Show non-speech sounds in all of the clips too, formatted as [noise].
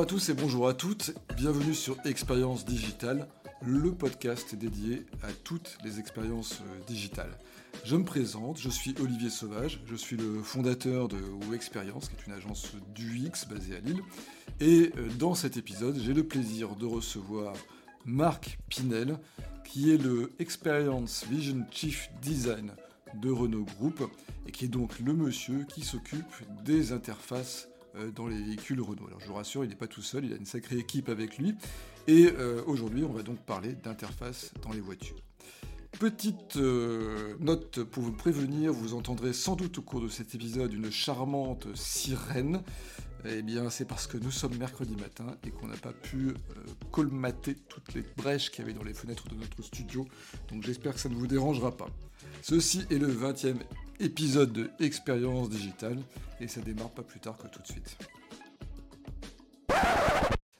Bonjour à tous et bonjour à toutes, bienvenue sur Expérience Digitale, le podcast dédié à toutes les expériences euh, digitales. Je me présente, je suis Olivier Sauvage, je suis le fondateur de ou Experience, qui est une agence d'UX basée à Lille. Et euh, dans cet épisode, j'ai le plaisir de recevoir Marc Pinel, qui est le Experience Vision Chief Design de Renault Group, et qui est donc le monsieur qui s'occupe des interfaces dans les véhicules Renault. Alors je vous rassure, il n'est pas tout seul, il a une sacrée équipe avec lui. Et euh, aujourd'hui, on va donc parler d'interface dans les voitures. Petite euh, note pour vous prévenir, vous entendrez sans doute au cours de cet épisode une charmante sirène. Eh bien, c'est parce que nous sommes mercredi matin et qu'on n'a pas pu colmater toutes les brèches qu'il y avait dans les fenêtres de notre studio. Donc j'espère que ça ne vous dérangera pas. Ceci est le 20e épisode de Expérience Digitale et ça démarre pas plus tard que tout de suite.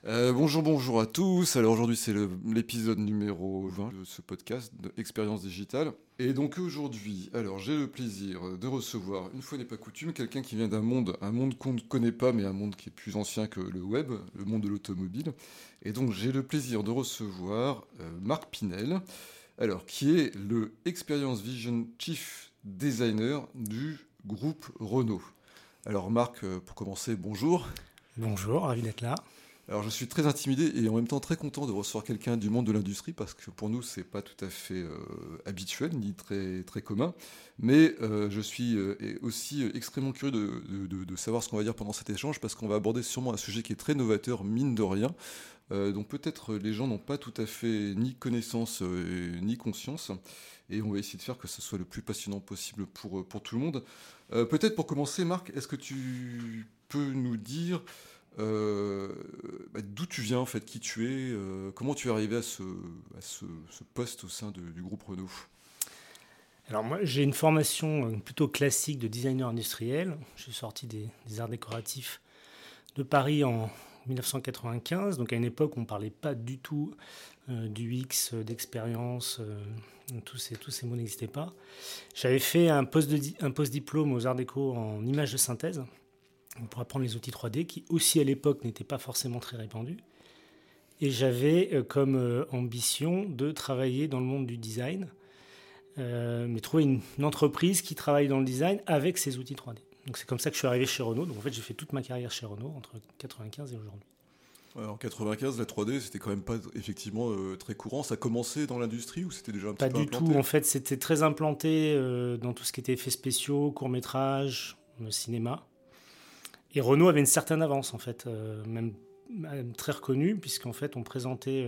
Euh, bonjour, bonjour à tous. Alors aujourd'hui c'est l'épisode numéro 20 de ce podcast d'Expérience Digitale. Et donc aujourd'hui, alors j'ai le plaisir de recevoir, une fois n'est pas coutume, quelqu'un qui vient d'un monde, un monde qu'on ne connaît pas, mais un monde qui est plus ancien que le web, le monde de l'automobile. Et donc j'ai le plaisir de recevoir euh, Marc Pinel, alors qui est le Experience Vision Chief designer du groupe Renault. Alors Marc, euh, pour commencer, bonjour. Bonjour, ravi d'être là. Alors je suis très intimidé et en même temps très content de recevoir quelqu'un du monde de l'industrie parce que pour nous c'est pas tout à fait euh, habituel ni très très commun, mais euh, je suis aussi extrêmement curieux de, de, savoir ce qu'on va dire pendant cet échange parce qu'on va aborder sûrement un sujet qui est très novateur mine de rien, dont peut-être les gens n'ont pas tout à fait ni connaissance ni conscience et on va essayer de faire que ce soit le plus passionnant possible pour, euh, pour tout le monde. Euh, peut-être pour commencer, Marc, est-ce que tu peux nous dire euh, bah, d'où tu viens, en fait, qui tu es, comment tu es arrivé à ce, poste au sein du groupe Renault? Alors moi, j'ai une formation plutôt classique de designer industriel. Je suis sorti des, arts décoratifs de Paris en 1995, donc à une époque où on ne parlait pas du tout du X, d'expérience, tous ces mots n'existaient pas. J'avais fait un post-diplôme aux Arts Déco en images de synthèse pour apprendre les outils 3D qui aussi à l'époque n'étaient pas forcément très répandus. Et j'avais euh, comme euh, ambition de travailler dans le monde du design, euh, mais trouver une, entreprise qui travaille dans le design avec ces outils 3D. Donc c'est comme ça que je suis arrivé chez Renault. Donc en fait j'ai fait toute ma carrière chez Renault entre 95 et aujourd'hui. En 95, la 3D, c'était quand même pas effectivement euh, très courant. Ça commençait dans l'industrie ou c'était déjà un petit peu Pas du tout. En fait, c'était très implanté euh, dans tout ce qui était effets spéciaux, courts métrages, cinéma. Et Renault avait une certaine avance en fait, même, très reconnue, puisqu'en fait, on présentait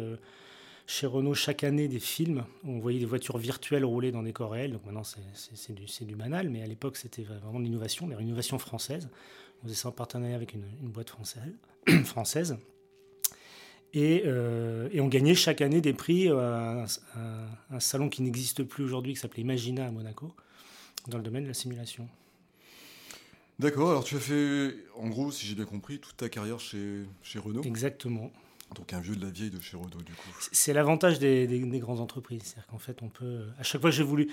chez Renault chaque année des films où on voyait des voitures virtuelles rouler dans des corps réels. Donc maintenant, c'est du, banal, mais à l'époque, c'était vraiment de l'innovation, des innovations françaises. On faisait ça en partenariat avec une, une boîte française. [clears throat] française. Euh, et, on gagnait chaque année des prix à, un salon qui n'existe plus aujourd'hui, qui s'appelait Imagina à Monaco, dans le domaine de la simulation. D'accord, alors tu as fait, en gros, si j'ai bien compris, toute ta carrière chez, chez Renault Exactement. Donc un vieux de la vieille de chez Renault, du coup. C'est l'avantage des, des, grandes entreprises. C'est-à-dire qu'en fait, on peut. À chaque fois que j'ai voulu.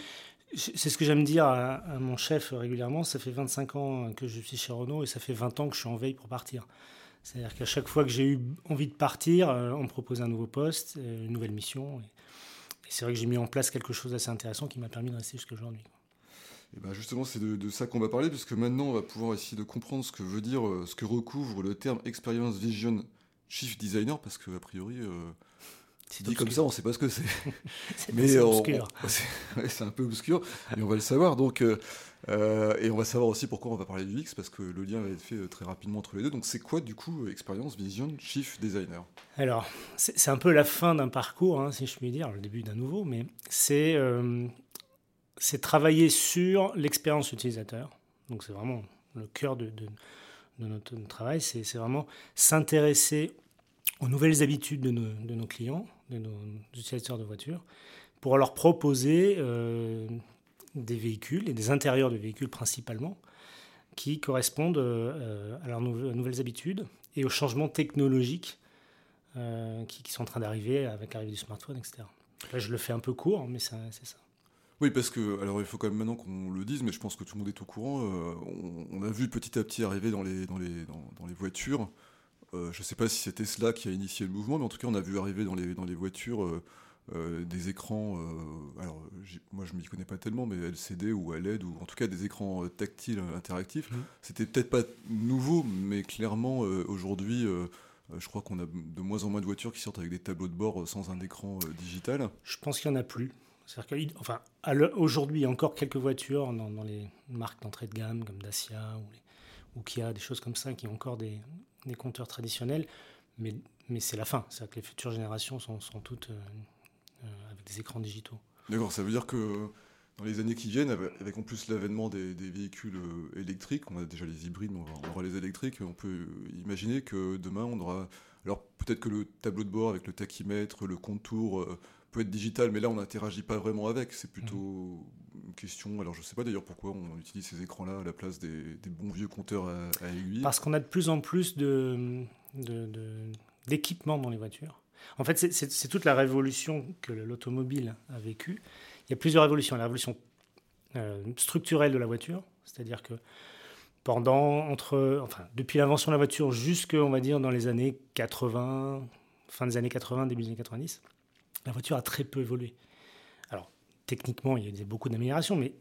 C'est ce que j'aime dire à, à, mon chef régulièrement. Ça fait 25 ans que je suis chez Renault et ça fait 20 ans que je suis en veille pour partir. C'est-à-dire qu'à chaque fois que j'ai eu envie de partir, euh, on me propose un nouveau poste, euh, une nouvelle mission. Et, c'est vrai que j'ai mis en place quelque chose d'assez intéressant qui m'a permis de rester jusqu'à aujourd'hui. Et ben justement, c'est de, ça qu'on va parler, puisque maintenant, on va pouvoir essayer de comprendre ce que veut dire, euh, ce que recouvre le terme Experience Vision Chief Designer, parce que a priori, c'est dit comme ça, on ne sait pas ce que c'est. [laughs] [laughs] mais obscur. c'est un peu obscur, mais on va le savoir. Donc, euh, et on va savoir aussi pourquoi on va parler du X, parce que le lien va être fait euh, très rapidement entre les deux. Donc c'est quoi du coup expérience Vision Chief Designer? Alors, c'est un peu la fin d'un parcours, hein, si je puis dire, le début d'un nouveau, mais c'est euh, travailler sur l'expérience utilisateur. Donc c'est vraiment le cœur de, notre, travail, c'est vraiment s'intéresser aux nouvelles habitudes de nos, clients, de nos utilisateurs de voitures, pour leur proposer des véhicules et des intérieurs de véhicules principalement qui correspondent euh, à leurs nouvelles habitudes et aux changements technologiques euh, qui, sont en train d'arriver avec l'arrivée du smartphone, etc. Là, je le fais un peu court, mais c'est ça. Oui, parce que, alors il faut quand même maintenant qu'on le dise, mais je pense que tout le monde est au courant. Euh, on, a vu petit à petit arriver dans les, dans les, dans, les voitures je ne sais pas si c'est Tesla qui a initié le mouvement, mais en tout cas, on a vu arriver dans les, dans les voitures des écrans. alors, moi, je ne m'y connais pas tellement, mais LCD ou à LED, ou en tout cas des écrans tactiles interactifs. Mmh. C'était peut-être pas nouveau, mais clairement, aujourd'hui je crois qu'on a de moins en moins de voitures qui sortent avec des tableaux de bord sans un écran digital. Je pense qu'il n'y en a plus. C'est-à-dire enfin, aujourd'hui, encore quelques voitures dans, les marques d'entrée de gamme comme Dacia ou, Kia, des choses comme ça, qui ont encore des, compteurs traditionnels, mais, mais c'est la fin. C'est-à-dire que les futures générations sont, toutes euh, euh, avec des écrans digitaux. D'accord, ça veut dire que dans les années qui viennent, avec en plus l'avènement des, véhicules euh, électriques, on a déjà les hybrides, mais on aura les électriques, on peut imaginer que demain on aura. Alors peut-être que le tableau de bord avec le tachymètre, le contour peut être digital, mais là on n'interagit pas vraiment avec. C'est plutôt mhm. une question. Alors je ne sais pas d'ailleurs pourquoi on utilise ces écrans-là à la place des, bons vieux compteurs à, aiguille. Parce qu'on a de plus en plus de, d'équipements dans les voitures. En fait, c'est toute la révolution que l'automobile a vécue. Il y a plusieurs révolutions. La révolution euh, structurelle de la voiture, c'est-à-dire que pendant, entre, enfin, depuis l'invention de la voiture jusque, on va dire, dans les années 80, fin des années 80, début des années 90, la voiture a très peu évolué. Alors, techniquement, il y a beaucoup d'améliorations, mais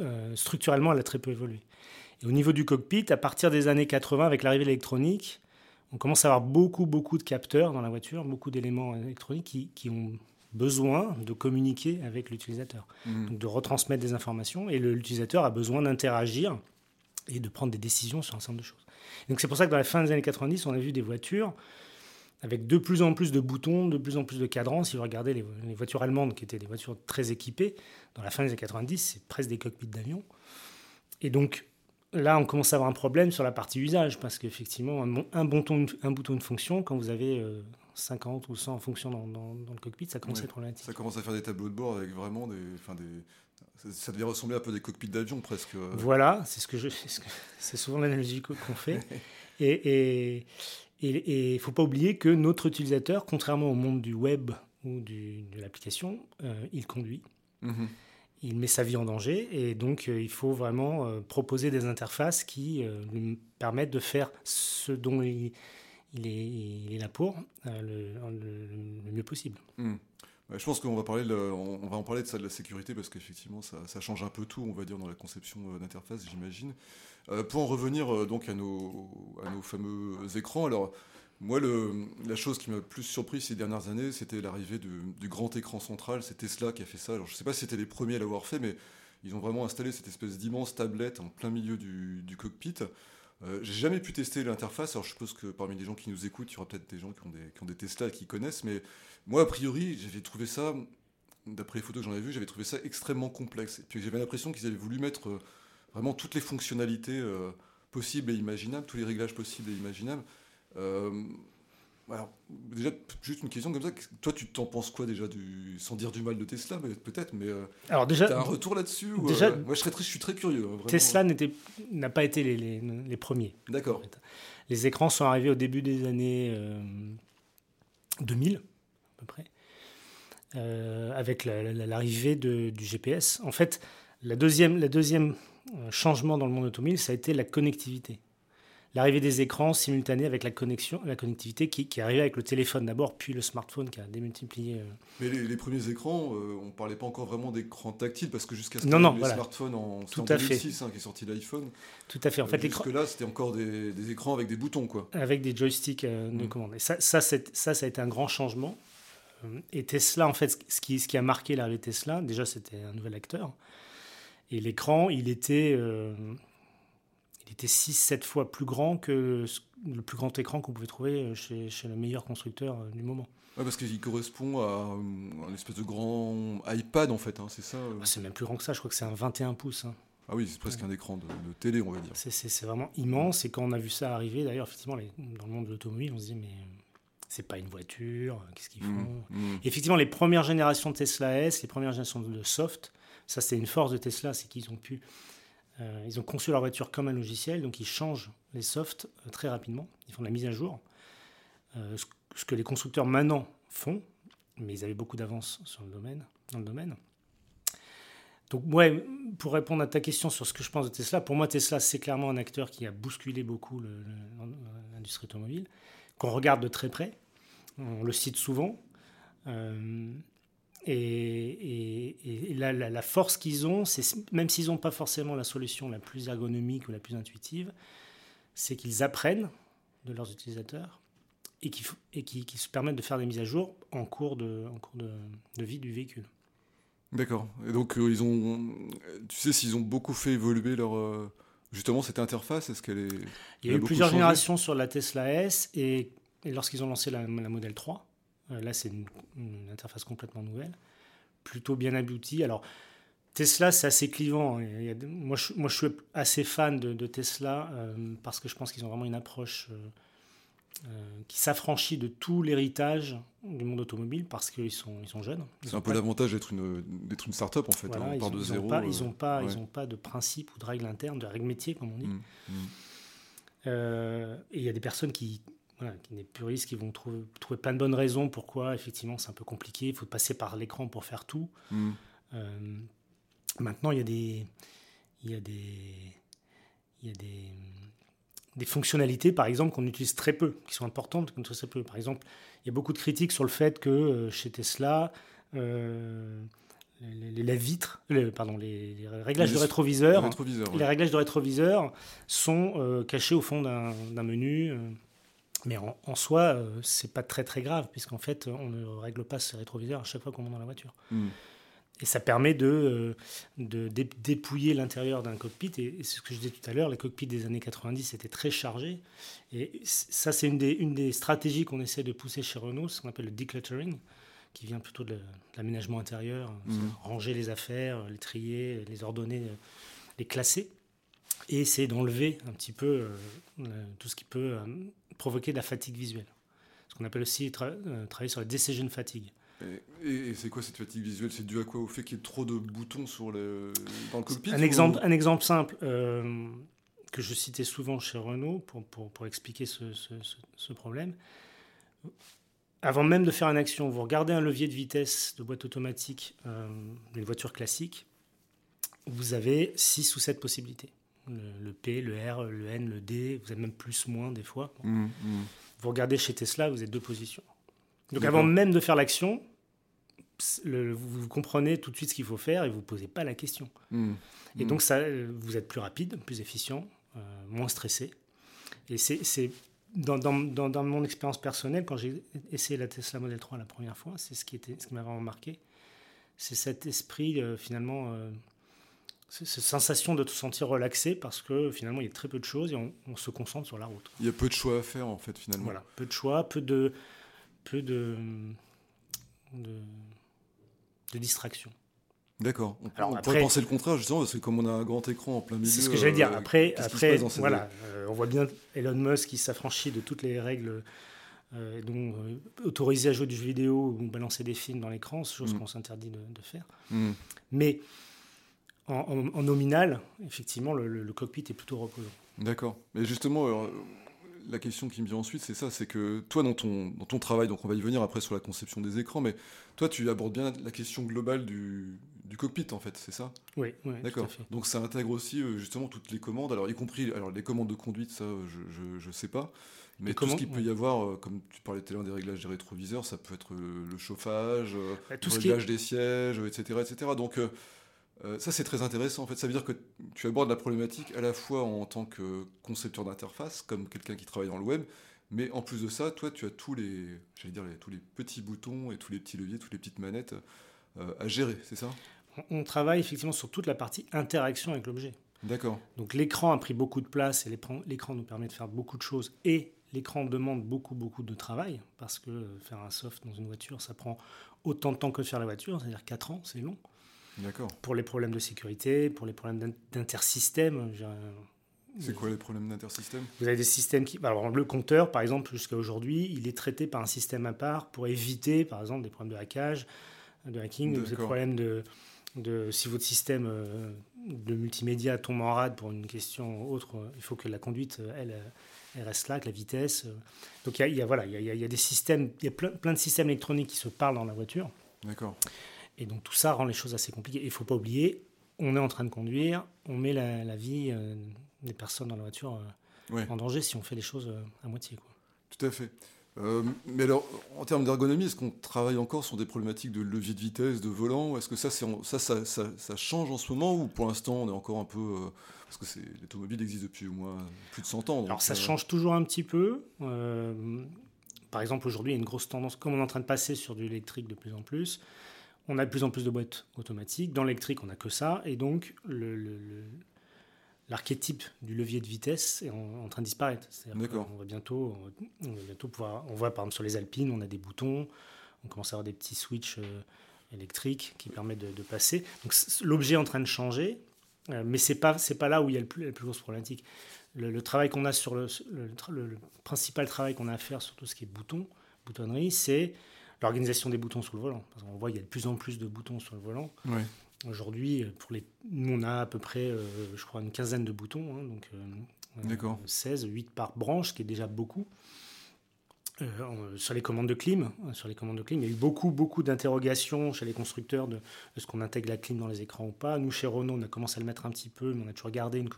euh, structurellement, elle a très peu évolué. Et au niveau du cockpit, à partir des années 80, avec l'arrivée de l'électronique, on commence à avoir beaucoup, beaucoup de capteurs dans la voiture, beaucoup d'éléments électroniques qui, ont besoin de communiquer avec l'utilisateur, mmh. donc de retransmettre des informations, et l'utilisateur a besoin d'interagir et de prendre des décisions sur un certain nombre de choses. donc c'est pour ça que dans la fin des années 90, on a vu des voitures avec de plus en plus de boutons, de plus en plus de cadrans. Si vous regardez les, voitures allemandes, qui étaient des voitures très équipées, dans la fin des années 90, c'est presque des cockpits d'avion. Et donc là, on commence à avoir un problème sur la partie usage, parce qu'effectivement, un, bouton, un bouton de fonction, quand vous avez 50 euh, ou 100 fonctions dans, dans, le cockpit, ça commence à être problématique. Ça commence à faire des tableaux de bord avec vraiment des... Enfin des ça devient ressembler un peu des cockpits d'avion presque. Voilà, c'est ce que je, c'est [laughs] souvent l'analogie qu'on fait. [laughs] et, et, et il ne faut pas oublier que notre utilisateur, contrairement au monde du web ou de l'application, euh, il conduit. Mhm. Il met sa vie en danger et donc euh, il faut vraiment euh, proposer des interfaces qui lui permettent de faire ce dont il, est, là pour le, mieux possible. Mhm. Je pense qu'on va parler, on, va en parler de ça de la sécurité parce qu'effectivement ça, change un peu tout, on va dire, dans la conception d'interface, j'imagine. Euh, pour en revenir euh, donc à nos, fameux écrans, alors moi le, la chose qui m'a plus surpris ces dernières années, c'était l'arrivée du, grand écran central. C'est Tesla qui a fait ça. Alors je ne sais pas si c'était les premiers à l'avoir fait, mais ils ont vraiment installé cette espèce d'immense tablette en plein milieu du cockpit. Euh, j'ai jamais pu tester l'interface, alors je suppose que parmi les gens qui nous écoutent, il y aura peut-être des gens qui ont des, qui ont des Tesla et qui connaissent, mais moi, a priori, j'avais trouvé ça, d'après les photos que j'en ai vues, j'avais trouvé ça extrêmement complexe. Et puis j'avais l'impression qu'ils avaient voulu mettre vraiment toutes les fonctionnalités euh, possibles et imaginables, tous les réglages possibles et imaginables. Euh, alors, déjà, juste une question comme ça. Toi, tu t'en penses quoi déjà du, sans dire du mal de Tesla, peut-être, mais euh, alors déjà, as un retour là-dessus déjà, Moi, je, serais très, je suis très curieux. Hein, Tesla n'a pas été les, les, les premiers. D'accord. Les écrans sont arrivés au début des années 2000, à peu près, avec l'arrivée du GPS. En fait, la deuxième, la deuxième changement dans le monde automobile, ça a été la connectivité. L'arrivée des écrans simultanés avec la connexion, la connectivité qui, qui est arrivée avec le téléphone d'abord, puis le smartphone qui a démultiplié. Euh. Mais les, premiers écrans, euh, on ne parlait pas encore vraiment d'écran tactile parce que jusqu'à ce y ait les smartphones en, Tout en 2006 hein, qui est sorti l'iPhone. Tout à fait. En fait, jusque là, c'était encore des, des, écrans avec des boutons, quoi. Avec des joysticks euh, de mm. commande. Et ça, ça, ça, ça a été un grand changement. Et Tesla, en fait, ce qui, ce qui a marqué l'arrivée de Tesla, déjà, c'était un nouvel acteur. Et l'écran, il était, euh, il était 6-7 fois plus grand que le plus grand écran qu'on pouvait trouver chez, chez, le meilleur constructeur euh, du moment. Ouais, parce qu'il correspond à un espèce de grand iPad en fait, hein, c'est ça euh ah, C'est même plus grand que ça, je crois que c'est un 21 pouces. Hein. Ah oui, c'est presque un écran de, télé, on va dire. C'est vraiment immense. Et quand on a vu ça arriver, d'ailleurs, effectivement, dans le monde de l'automobile, on se dit, mais c'est pas une voiture, qu'est-ce qu'ils mmh, font? mmh. Effectivement, les premières générations de Tesla S, les premières générations de soft, ça, c'est une force de Tesla, c'est qu'ils ont pu. Euh, ils ont conçu leur voiture comme un logiciel, donc ils changent les softs euh, très rapidement. Ils font de la mise à jour. Euh, ce, que les constructeurs maintenant font, mais ils avaient beaucoup d'avance sur le domaine, dans le domaine. Donc, ouais, pour répondre à ta question sur ce que je pense de Tesla, pour moi, Tesla, c'est clairement un acteur qui a bousculé beaucoup l'industrie automobile. qu'on regarde de très près. On le cite souvent. Et, la, force qu'ils ont, c'est même s'ils n'ont pas forcément la solution la plus ergonomique ou la plus intuitive, c'est qu'ils apprennent de leurs utilisateurs et qui, et qui, se permettent de faire des mises à jour en cours de, en cours de, vie du véhicule. D'accord. Et donc, euh, ils ont, tu sais s'ils ont beaucoup fait évoluer leur, euh, justement cette interface Est-ce qu'elle est Il y a, eu plusieurs générations sur la Tesla S et, lorsqu'ils ont lancé la, la modèle 3, euh, là, c'est une, interface complètement nouvelle, plutôt bien aboutie. Alors, Tesla, c'est assez clivant. Hein. moi, je, moi, je suis assez fan de, Tesla euh, parce que je pense qu'ils ont vraiment une approche euh, qui s'affranchit de tout l'héritage du monde automobile parce qu'ils sont, ils sont jeunes. C'est un peu l'avantage d'être une, d'être une start-up en fait. Hein. on part de zéro. Pas, ils n'ont pas, de principe ou de règles internes, de règles métiers, comme on dit. Mmh, mmh. et il y a des personnes qui, voilà, qui n'est puriste, qui vont trouver, trouver, plein de bonnes raisons pourquoi, effectivement, c'est un peu compliqué, il faut passer par l'écran pour faire tout. Mm. Euh, maintenant, il y a des. Il y a des. Il y a des, des fonctionnalités, par exemple, qu'on utilise très peu, qui sont importantes, qu'on très peu. Par exemple, il y a beaucoup de critiques sur le fait que euh, chez Tesla, euh, les, la vitre, pardon, les, réglages de rétroviseur, les réglages de rétroviseur sont cachés au fond d'un menu. Mais en, soi, ce euh, c'est pas très très grave, puisqu'en fait, on ne règle pas ce rétroviseur à chaque fois qu'on monte dans la voiture. Hmm. Et ça permet de, euh, de dépouiller l'intérieur d'un cockpit. Et, c'est ce que je disais tout à l'heure, les cockpits des années 90 étaient très chargés. Et ça, c'est une des, une des stratégies qu'on essaie de pousser chez Renault, ce qu'on appelle le decluttering, qui vient plutôt de l'aménagement intérieur, hmm. ranger les affaires, les trier, les ordonner, les classer. Et c'est d'enlever un petit peu euh, tout ce qui peut provoquer de la fatigue visuelle. Ce qu'on appelle aussi euh, travailler sur la decision fatigue. Et, c'est quoi cette fatigue visuelle? C'est dû à quoi? Au fait qu'il y ait trop de boutons sur le, dans le cockpit un, exemple, un exemple simple euh, que je citais souvent chez Renault pour, pour, pour expliquer ce, ce, problème. Avant même de faire une action, vous regardez un levier de vitesse de boîte automatique euh, d'une voiture classique, vous avez 6 ou 7 possibilités le, P, le R, le N, le D, vous êtes même plus, moins des fois. Mmh, mmh. Vous regardez chez Tesla, vous êtes deux positions. Donc avant même de faire l'action, vous comprenez tout de suite ce qu'il faut faire et vous ne posez pas la question. Mmh, et donc ça, vous êtes plus rapide, plus efficient, euh, moins stressé. Et c'est dans, dans, dans, mon expérience personnelle, quand j'ai essayé la Tesla Model 3 la première fois, c'est ce qui, était, ce qui m'a vraiment marqué. C'est cet esprit euh, finalement euh, cette sensation de te sentir relaxé parce que finalement il y a très peu de choses et on, se concentre sur la route. Il y a peu de choix à faire en fait finalement. Voilà, peu de choix, peu de, peu de, de, distractions. D'accord. On, pourrait penser le contraire justement parce que comme on a un grand écran en plein milieu. C'est ce que j'allais dire. Euh, après, après voilà, euh, on voit bien Elon Musk qui s'affranchit de toutes les règles. Euh, donc, autoriser à jouer du jeu vidéo ou balancer des films dans l'écran, chose mm. qu'on s'interdit de, faire. Mm. Mais en, nominal, effectivement, le, cockpit est plutôt reposant. D'accord. Mais justement, euh, la question qui me vient ensuite, c'est ça, c'est que toi, dans ton, dans ton travail, donc on va y venir après sur la conception des écrans, mais toi, tu abordes bien la question globale du, du cockpit, en fait, c'est ça? Oui, oui D'accord. Donc ça intègre aussi euh, justement toutes les commandes, alors y compris alors, les commandes de conduite, ça, je ne sais pas. Mais tout ce qu'il peut y avoir, euh, comme tu parlais tout à l'heure des réglages des rétroviseurs, ça peut être le chauffage, bah, le réglage des sièges, etc. etc. Donc euh, ça, c'est très intéressant. En fait, ça veut dire que tu abordes la problématique à la fois en tant que concepteur d'interface, comme quelqu'un qui travaille dans le web, mais en plus de ça, toi, tu as tous les, j'allais dire, tous les petits boutons et tous les petits leviers, toutes les petites manettes euh, à gérer, c'est ça? On travaille effectivement sur toute la partie interaction avec l'objet. D'accord. Donc l'écran a pris beaucoup de place et l'écran nous permet de faire beaucoup de choses et l'écran demande beaucoup beaucoup de travail parce que faire un soft dans une voiture, ça prend autant de temps que faire la voiture, c'est-à-dire 4 ans, c'est long. Pour les problèmes de sécurité, pour les problèmes d'intersystème. C'est quoi les problèmes d'intersystème? Vous avez des systèmes qui. Alors, le compteur, par exemple, jusqu'à aujourd'hui, il est traité par un système à part pour éviter, par exemple, des problèmes de hackage, de hacking, des problèmes de, de. Si votre système euh, de multimédia tombe en rade pour une question autre, il faut que la conduite, elle, elle reste là, que la vitesse. Donc, il y a, voilà, il y a, il y a des systèmes, il y a plein, plein de systèmes électroniques qui se parlent dans la voiture. D'accord. Et donc tout ça rend les choses assez compliquées. Il ne faut pas oublier, on est en train de conduire, on met la, vie euh, des personnes dans la voiture euh, en danger si on fait les choses euh, à moitié. Quoi. Tout à fait. Mais alors, en termes d'ergonomie, est-ce qu'on travaille encore sur des problématiques de levier de vitesse, de volant Est-ce que ça, ça, ça, ça, change en ce moment ou pour l'instant on est encore un peu... Parce que l'automobile existe depuis au moins plus de 100 ans. alors ça change toujours un petit peu. par exemple, aujourd'hui, il y a une grosse tendance, comme on est en train de passer sur du électrique de plus en plus, on a de plus en plus de boîtes automatiques. Dans l'électrique, on n'a que ça. Et donc, l'archétype du levier de vitesse est en, train de disparaître. D'accord. On va bientôt, on va bientôt pouvoir. On voit par exemple sur les Alpines, on a des boutons. On commence à avoir des petits switches euh, électriques qui permettent de, passer. Donc l'objet est en train de changer, euh, mais c'est pas c'est pas là où il y a le plus, la plus grosse problématique. Le, travail qu'on a sur le, le, principal travail qu'on a à faire sur tout ce qui est boutons, boutonnerie, c'est l'organisation des boutons sur le volant. Parce qu'on voit qu'il y a de plus en plus de boutons sur le volant. Aujourd'hui, pour les, nous, on a à peu près, euh, je crois, une quinzaine de boutons. Hein, donc, euh, 16, 8 par branche, ce qui est déjà beaucoup. Euh, sur les commandes de clim, euh, sur les commandes de clim, il y a eu beaucoup, beaucoup d'interrogations chez les constructeurs de, ce qu'on intègre la clim dans les écrans ou pas. Nous, chez Renault, on a commencé à le mettre un petit peu, mais on a toujours gardé une,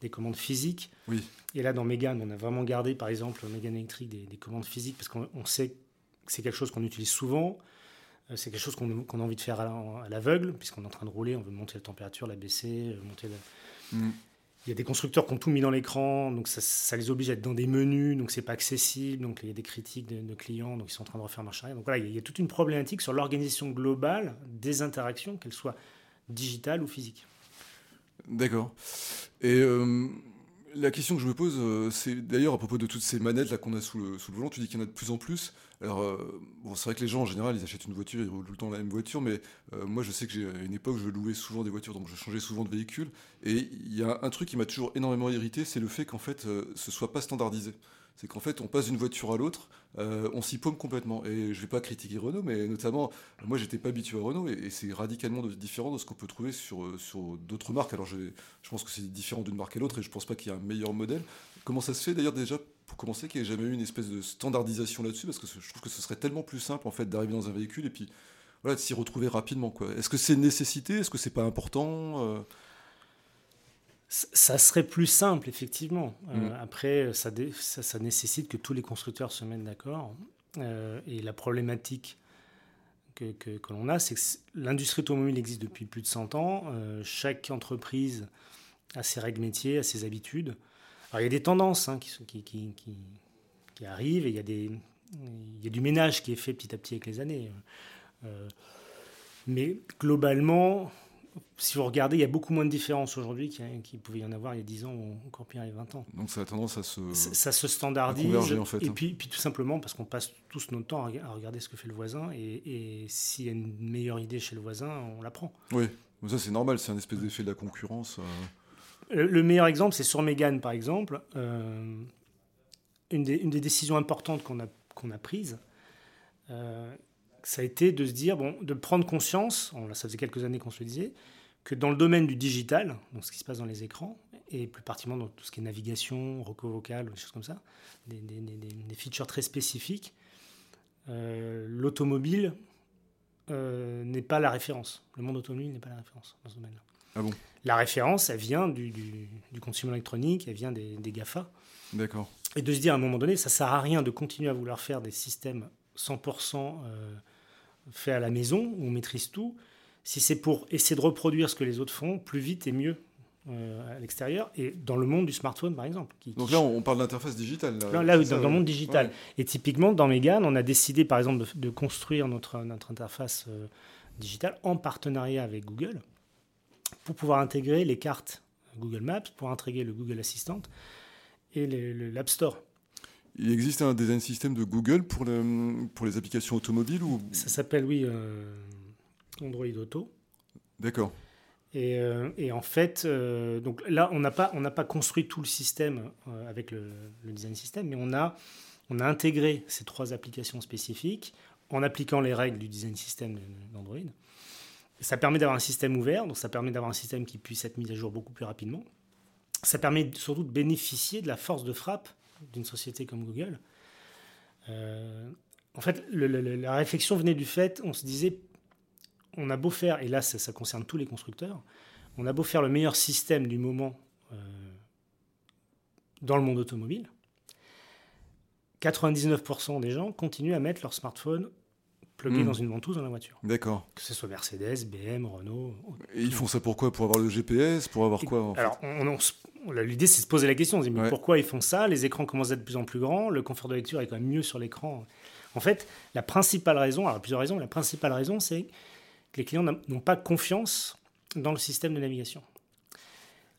des commandes physiques. Oui. Et là, dans Mégane, on a vraiment gardé, par exemple, Mégane électrique, des, des commandes physiques, parce qu'on sait c'est quelque chose qu'on utilise souvent. Euh, c'est quelque chose qu'on a envie de faire à l'aveugle, puisqu'on est en train de rouler, on veut monter la température, la baisser, euh, monter mm. Il y a des constructeurs qui ont tout mis dans l'écran, donc ça, les oblige à être dans des menus, donc c'est pas accessible, donc il y a des critiques de, clients, donc ils sont en train de refaire marche arrière. Donc voilà, il y, a, toute une problématique sur l'organisation globale des interactions, qu'elles soient digitales ou physiques. D'accord. Et euh, la question que je me pose, euh, c'est d'ailleurs à propos de toutes ces manettes là qu'on a sous le, volant, tu dis qu'il y en a de plus en plus. Alors, euh, c'est vrai que les gens en général, ils achètent une voiture, ils roulent tout le temps la même voiture, mais euh, moi je sais que j'ai une époque, je louais souvent des voitures, donc je changeais souvent de véhicule. Et il y a un truc qui m'a toujours énormément irrité, c'est le fait qu'en fait, ce soit pas standardisé c'est qu'en fait, on passe d'une voiture à l'autre, euh, on s'y paume complètement. Et je vais pas critiquer Renault, mais notamment, moi, j'étais pas habitué à Renault, et, c'est radicalement différent de ce qu'on peut trouver sur, euh, sur d'autres marques. Alors, je, je pense que c'est différent d'une marque à l'autre, et je pense pas qu'il y ait un meilleur modèle. Comment ça se fait d'ailleurs déjà pour commencer qu'il n'y ait jamais eu une espèce de standardisation là-dessus? Parce que je trouve que ce serait tellement plus simple en fait d'arriver dans un véhicule et puis voilà, de s'y retrouver rapidement. Est-ce que c'est une nécessité? Est-ce que c'est pas important euh? Ça serait plus simple, effectivement. Euh, mm. après, ça, ça, nécessite que tous les constructeurs se mettent d'accord. Euh, et la problématique que, que, l'on a, c'est que l'industrie automobile existe depuis plus de 100 ans. Euh, chaque entreprise a ses règles métiers, a ses habitudes. Alors, il y a des tendances hein, qui, qui, qui, qui, arrivent et il y, a des, il y a du ménage qui est fait petit à petit avec les années. mais globalement, si vous regardez, il y a beaucoup moins de différences aujourd'hui qu'il pouvait y en avoir il y a 10 ans ou encore pire il y a 20 ans. Donc ça a tendance à se, ça, se standardise. En fait, et hein. puis, puis, tout simplement parce qu'on passe tous notre temps à regarder ce que fait le voisin et, s'il y a une meilleure idée chez le voisin, on la prend. Oui, ça c'est normal, c'est un espèce d'effet de la concurrence. Euh. Le, meilleur exemple, c'est sur Mégane par exemple. Euh, une, des, une, des, décisions importantes qu'on a, qu'on a prises. Euh, ça a été de se dire, bon, de prendre conscience, ça faisait quelques années qu'on se le disait, que dans le domaine du digital, donc ce qui se passe dans les écrans, et plus particulièrement dans tout ce qui est navigation, reco vocal, des choses comme ça, des, features très spécifiques, euh, l'automobile euh, n'est pas la référence. Le monde automobile n'est pas la référence dans ce domaine-là. Ah bon? La référence, elle vient du, du, du consumer électronique, elle vient des, des GAFA. D'accord. Et de se dire à un moment donné, ça sert à rien de continuer à vouloir faire des systèmes 100% fait à la maison, où on maîtrise tout, si c'est pour essayer de reproduire ce que les autres font plus vite et mieux euh, à l'extérieur, et dans le monde du smartphone par exemple. Donc là, on parle d'interface digitale. Là, là dans, le monde digital. Et typiquement, dans Megan, on a décidé par exemple de, construire notre, notre interface euh, digitale en partenariat avec Google pour pouvoir intégrer les cartes Google Maps, pour intégrer le Google Assistant et l'App Store. Il existe un design system de Google pour, le, pour les applications automobiles ou... Ça s'appelle, oui, euh, Android Auto. D'accord. Et, euh, et, en fait, euh, donc là, on n'a pas, pas construit tout le système avec le, design system, mais on a, on a intégré ces trois applications spécifiques en appliquant les règles du design system d'Android. Ça permet d'avoir un système ouvert, donc ça permet d'avoir un système qui puisse être mis à jour beaucoup plus rapidement. Ça permet surtout de bénéficier de la force de frappe d'une société comme Google. Euh, en fait, la réflexion venait du fait, on se disait, on a beau faire, et là ça, concerne tous les constructeurs, on a beau faire le meilleur système du moment euh, dans le monde automobile, 99% des gens continuent à mettre leur smartphone plugué Hmm. dans une ventouse dans la voiture. D'accord. Que ce soit Mercedes, BM, Renault. Et ils font ça pourquoi Pour avoir le GPS Pour avoir quoi en Alors, on- on- l'idée, c'est de se poser la question. On se dit, mais Ouais. pourquoi ils font ça? Les écrans commencent à être de plus en plus grands. Le confort de lecture est quand même mieux sur l'écran. En fait, la principale raison, alors plusieurs raisons, mais la principale raison, c'est que les clients n'ont pas confiance dans le système de navigation.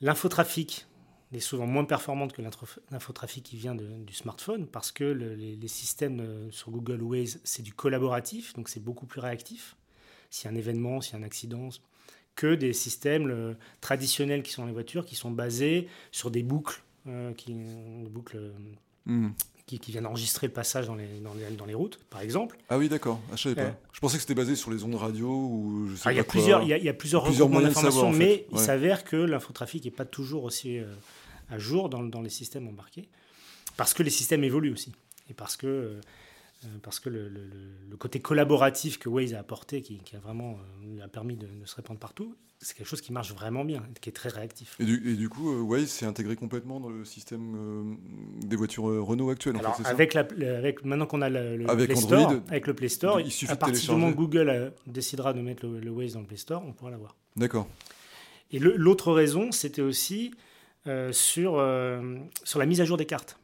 L'infotrafic est souvent moins performante que l'info- l'infotrafic qui vient de- du smartphone parce que le- les, les systèmes euh, sur Google Waze, c'est du collaboratif, donc c'est beaucoup plus réactif. S'il y a un événement, s'il y a un accident, que des systèmes euh, traditionnels qui sont dans les voitures, qui sont basés sur des boucles, euh, qui, des boucles euh, Hmm. qui, qui viennent enregistrer le passage dans les, dans les, dans les routes, par exemple. Ah oui, d'accord. Ah, je savais pas. Je pensais que c'était basé sur les ondes radio ou je sais Ah, il, y a pas plusieurs, il, y a, il y a plusieurs Plusieurs moyens en mais fait. il Ouais. s'avère que l'infotrafic n'est pas toujours aussi euh, à jour dans, dans les systèmes embarqués, parce que les systèmes évoluent aussi, et parce que, parce que le, le- le- le côté collaboratif que Waze a apporté, qui, qui a vraiment euh, a permis de, de se répandre partout, c'est quelque chose qui marche vraiment bien, qui est très réactif. Et du, et du coup, euh, Waze s'est intégré complètement dans le système euh, des voitures euh, Renault actuelles. en Alors, fait, c'est ça avec, la, avec maintenant qu'on a le, le Avec Play Android, Store, avec le Play Store, il suffit à partir du moment où. Google euh, décidera de mettre le, Waze dans le Play Store, on pourra l'avoir. D'accord. Et l'autre raison, c'était aussi euh, sur, euh, sur la mise à jour des cartes.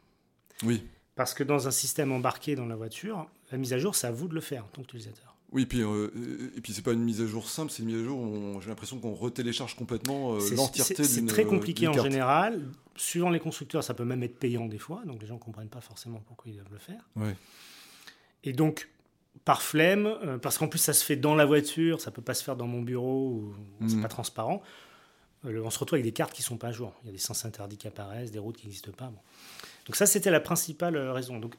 Oui. Parce que dans un système embarqué dans la voiture, la mise à jour, c'est à vous de le faire en tant qu'utilisateur. Oui, puis, euh, et puis c'est pas une mise à jour simple, c'est une mise à jour où j'ai l'impression qu'on retélécharge complètement euh, c'est- d'une C'est très euh, compliqué en général. Suivant les constructeurs, ça peut même être payant des fois, donc les gens ne comprennent pas forcément pourquoi ils doivent le faire. Ouais. Et donc, par flemme, euh, parce qu'en plus ça se fait dans la voiture, ça peut pas se faire dans mon bureau, c'est Mhm. pas transparent. euh, on se retrouve avec des cartes qui sont pas à jour. Il y a des sens interdits qui apparaissent, des routes qui n'existent pas. bon. Donc ça, c'était la principale euh, raison. Donc,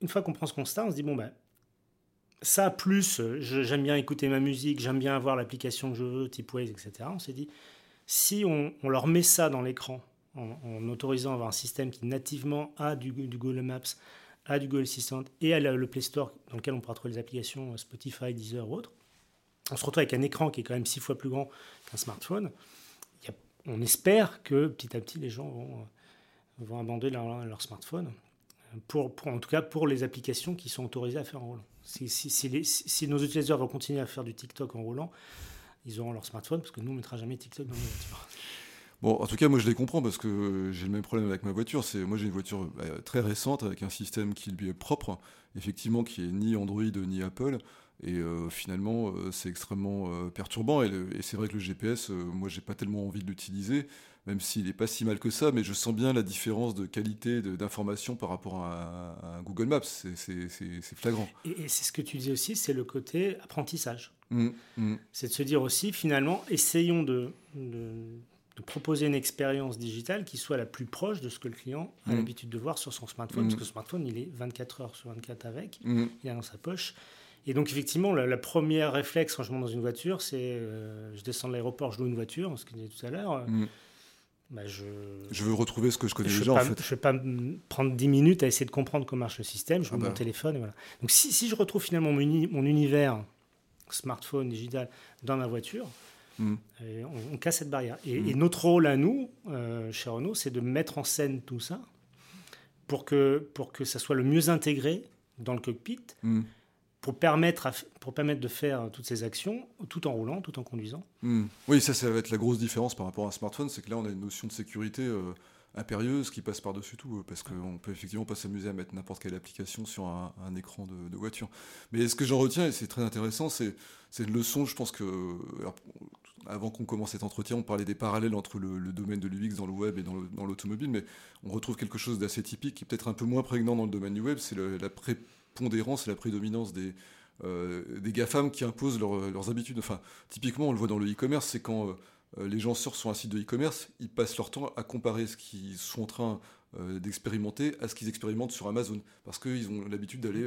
une fois qu'on prend ce constat, on se dit bon ben, ça plus, euh, j'aime bien écouter ma musique, j'aime bien avoir l'application que je veux, type Waze, etc. On s'est dit si on, leur met ça dans l'écran en, autorisant à avoir un système qui nativement a du, Google Maps, a du Google Assistant et a le Play Store dans lequel on pourra trouver les applications euh, Spotify, Deezer ou autres, on se retrouve avec un écran qui est quand même six fois plus grand qu'un smartphone. On espère que petit à petit les gens vont, vont abandonner leur, leur smartphone, euh, pour, en tout cas pour les applications qui sont autorisées à faire en roulant. Si, nos utilisateurs vont continuer à faire du TikTok en roulant, ils auront leur smartphone parce que nous on ne mettra jamais TikTok dans nos voitures. Bon, en tout cas, moi je les comprends parce que j'ai le même problème avec ma voiture. Moi j'ai une voiture euh, très récente avec un système qui lui est propre, effectivement, qui est ni Android ni Apple. Et euh, finalement, euh, c'est extrêmement perturbant. Et, c'est vrai que le GPS, moi, j'ai pas tellement envie de l'utiliser, même s'il est pas si mal que ça. Mais je sens bien la différence de qualité d'information par rapport à, à un Google Maps. C'est- flagrant. Et, et c'est ce que tu disais aussi, c'est le côté apprentissage. Mm, mm, C'est de se dire aussi, finalement, essayons de, de, de proposer une expérience digitale qui soit la plus proche de ce que le client a Mm. l'habitude de voir sur son smartphone, parce que le smartphone, il est 24 heures sur 24 avec, il est dans sa poche. Et donc, effectivement, la, la première réflexe quand je monte dans une voiture, c'est euh, je descends de l'aéroport, je loue une voiture, ce que je disais tout à l'heure. euh. Bah, je Je veux retrouver ce que je connais je ne déjà, vais, en pas- fait. je vais pas prendre 10 minutes à essayer de comprendre comment marche le système. Je Ah mets bah. mon téléphone et voilà. Donc si, si je retrouve finalement mon, uni- mon univers smartphone digital dans ma voiture, Mm. euh, on, on casse cette barrière. Et, Mm. et notre rôle à nous, euh, chez Renault, c'est de mettre en scène tout ça pour que, pour que ça soit le mieux intégré dans le cockpit, Mm. Pour permettre, pour permettre de faire toutes ces actions tout en roulant, tout en conduisant. Hmm. Oui, ça, ça va être la grosse différence par rapport à un smartphone, c'est que là, on a une notion de sécurité euh, impérieuse qui passe par-dessus tout, euh, parce qu'on peut effectivement pas s'amuser à mettre n'importe quelle application sur un, écran de, voiture. Mais ce que j'en retiens, et c'est très intéressant, c'est une leçon, je pense que... avant qu'on commence cet entretien, on parlait des parallèles entre le, le domaine de l'UX dans le web et dans le- dans l'automobile, mais on retrouve quelque chose d'assez typique, qui est peut-être un peu moins prégnant dans le domaine du web, c'est la prépondérance et la prédominance des, euh, des GAFAM qui imposent leur- leurs habitudes. Enfin, typiquement, on le voit dans le e-commerce, c'est quand euh, les gens sortent sur un site de e-commerce, ils passent leur temps à comparer ce qu'ils sont en train euh, d'expérimenter à ce qu'ils expérimentent sur Amazon. Parce qu'ils ont l'habitude d'aller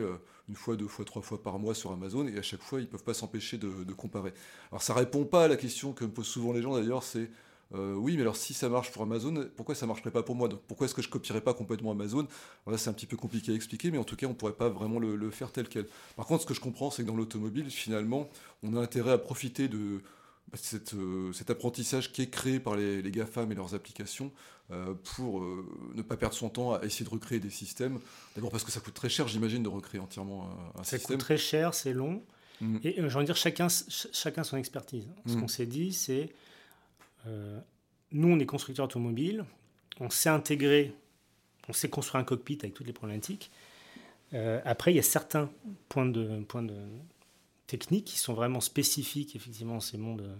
une fois, deux fois, trois fois par mois sur Amazon, et à chaque fois, ils ne peuvent pas s'empêcher de, de comparer. Alors, ça répond pas à la question que me posent souvent les gens, d'ailleurs, c'est... euh, oui, mais alors si ça marche pour Amazon, pourquoi ça marcherait pas pour moi? Donc, Pourquoi est-ce que je copierais pas complètement Amazon? Là, c'est un petit peu compliqué à expliquer, mais en tout cas, on pourrait pas vraiment le, le faire tel quel. Par contre, ce que je comprends, c'est que dans l'automobile, finalement, on a intérêt à profiter de, bah, cet apprentissage qui est créé par les, les GAFAM et leurs applications pour ne pas perdre son temps à essayer de recréer des systèmes. D'abord parce que ça coûte très cher, j'imagine, de recréer entièrement un, système. Ça coûte très cher, c'est long. Mm. Et j'ai envie de dire, chacun, chacun son expertise. Ce mm. qu'on s'est dit, c'est nous, on est constructeur automobile, on sait intégrer, on sait construire un cockpit avec toutes les problématiques. Euh, après, il y a certains points de, points de techniques qui sont vraiment spécifiques, effectivement, en ces mondes euh,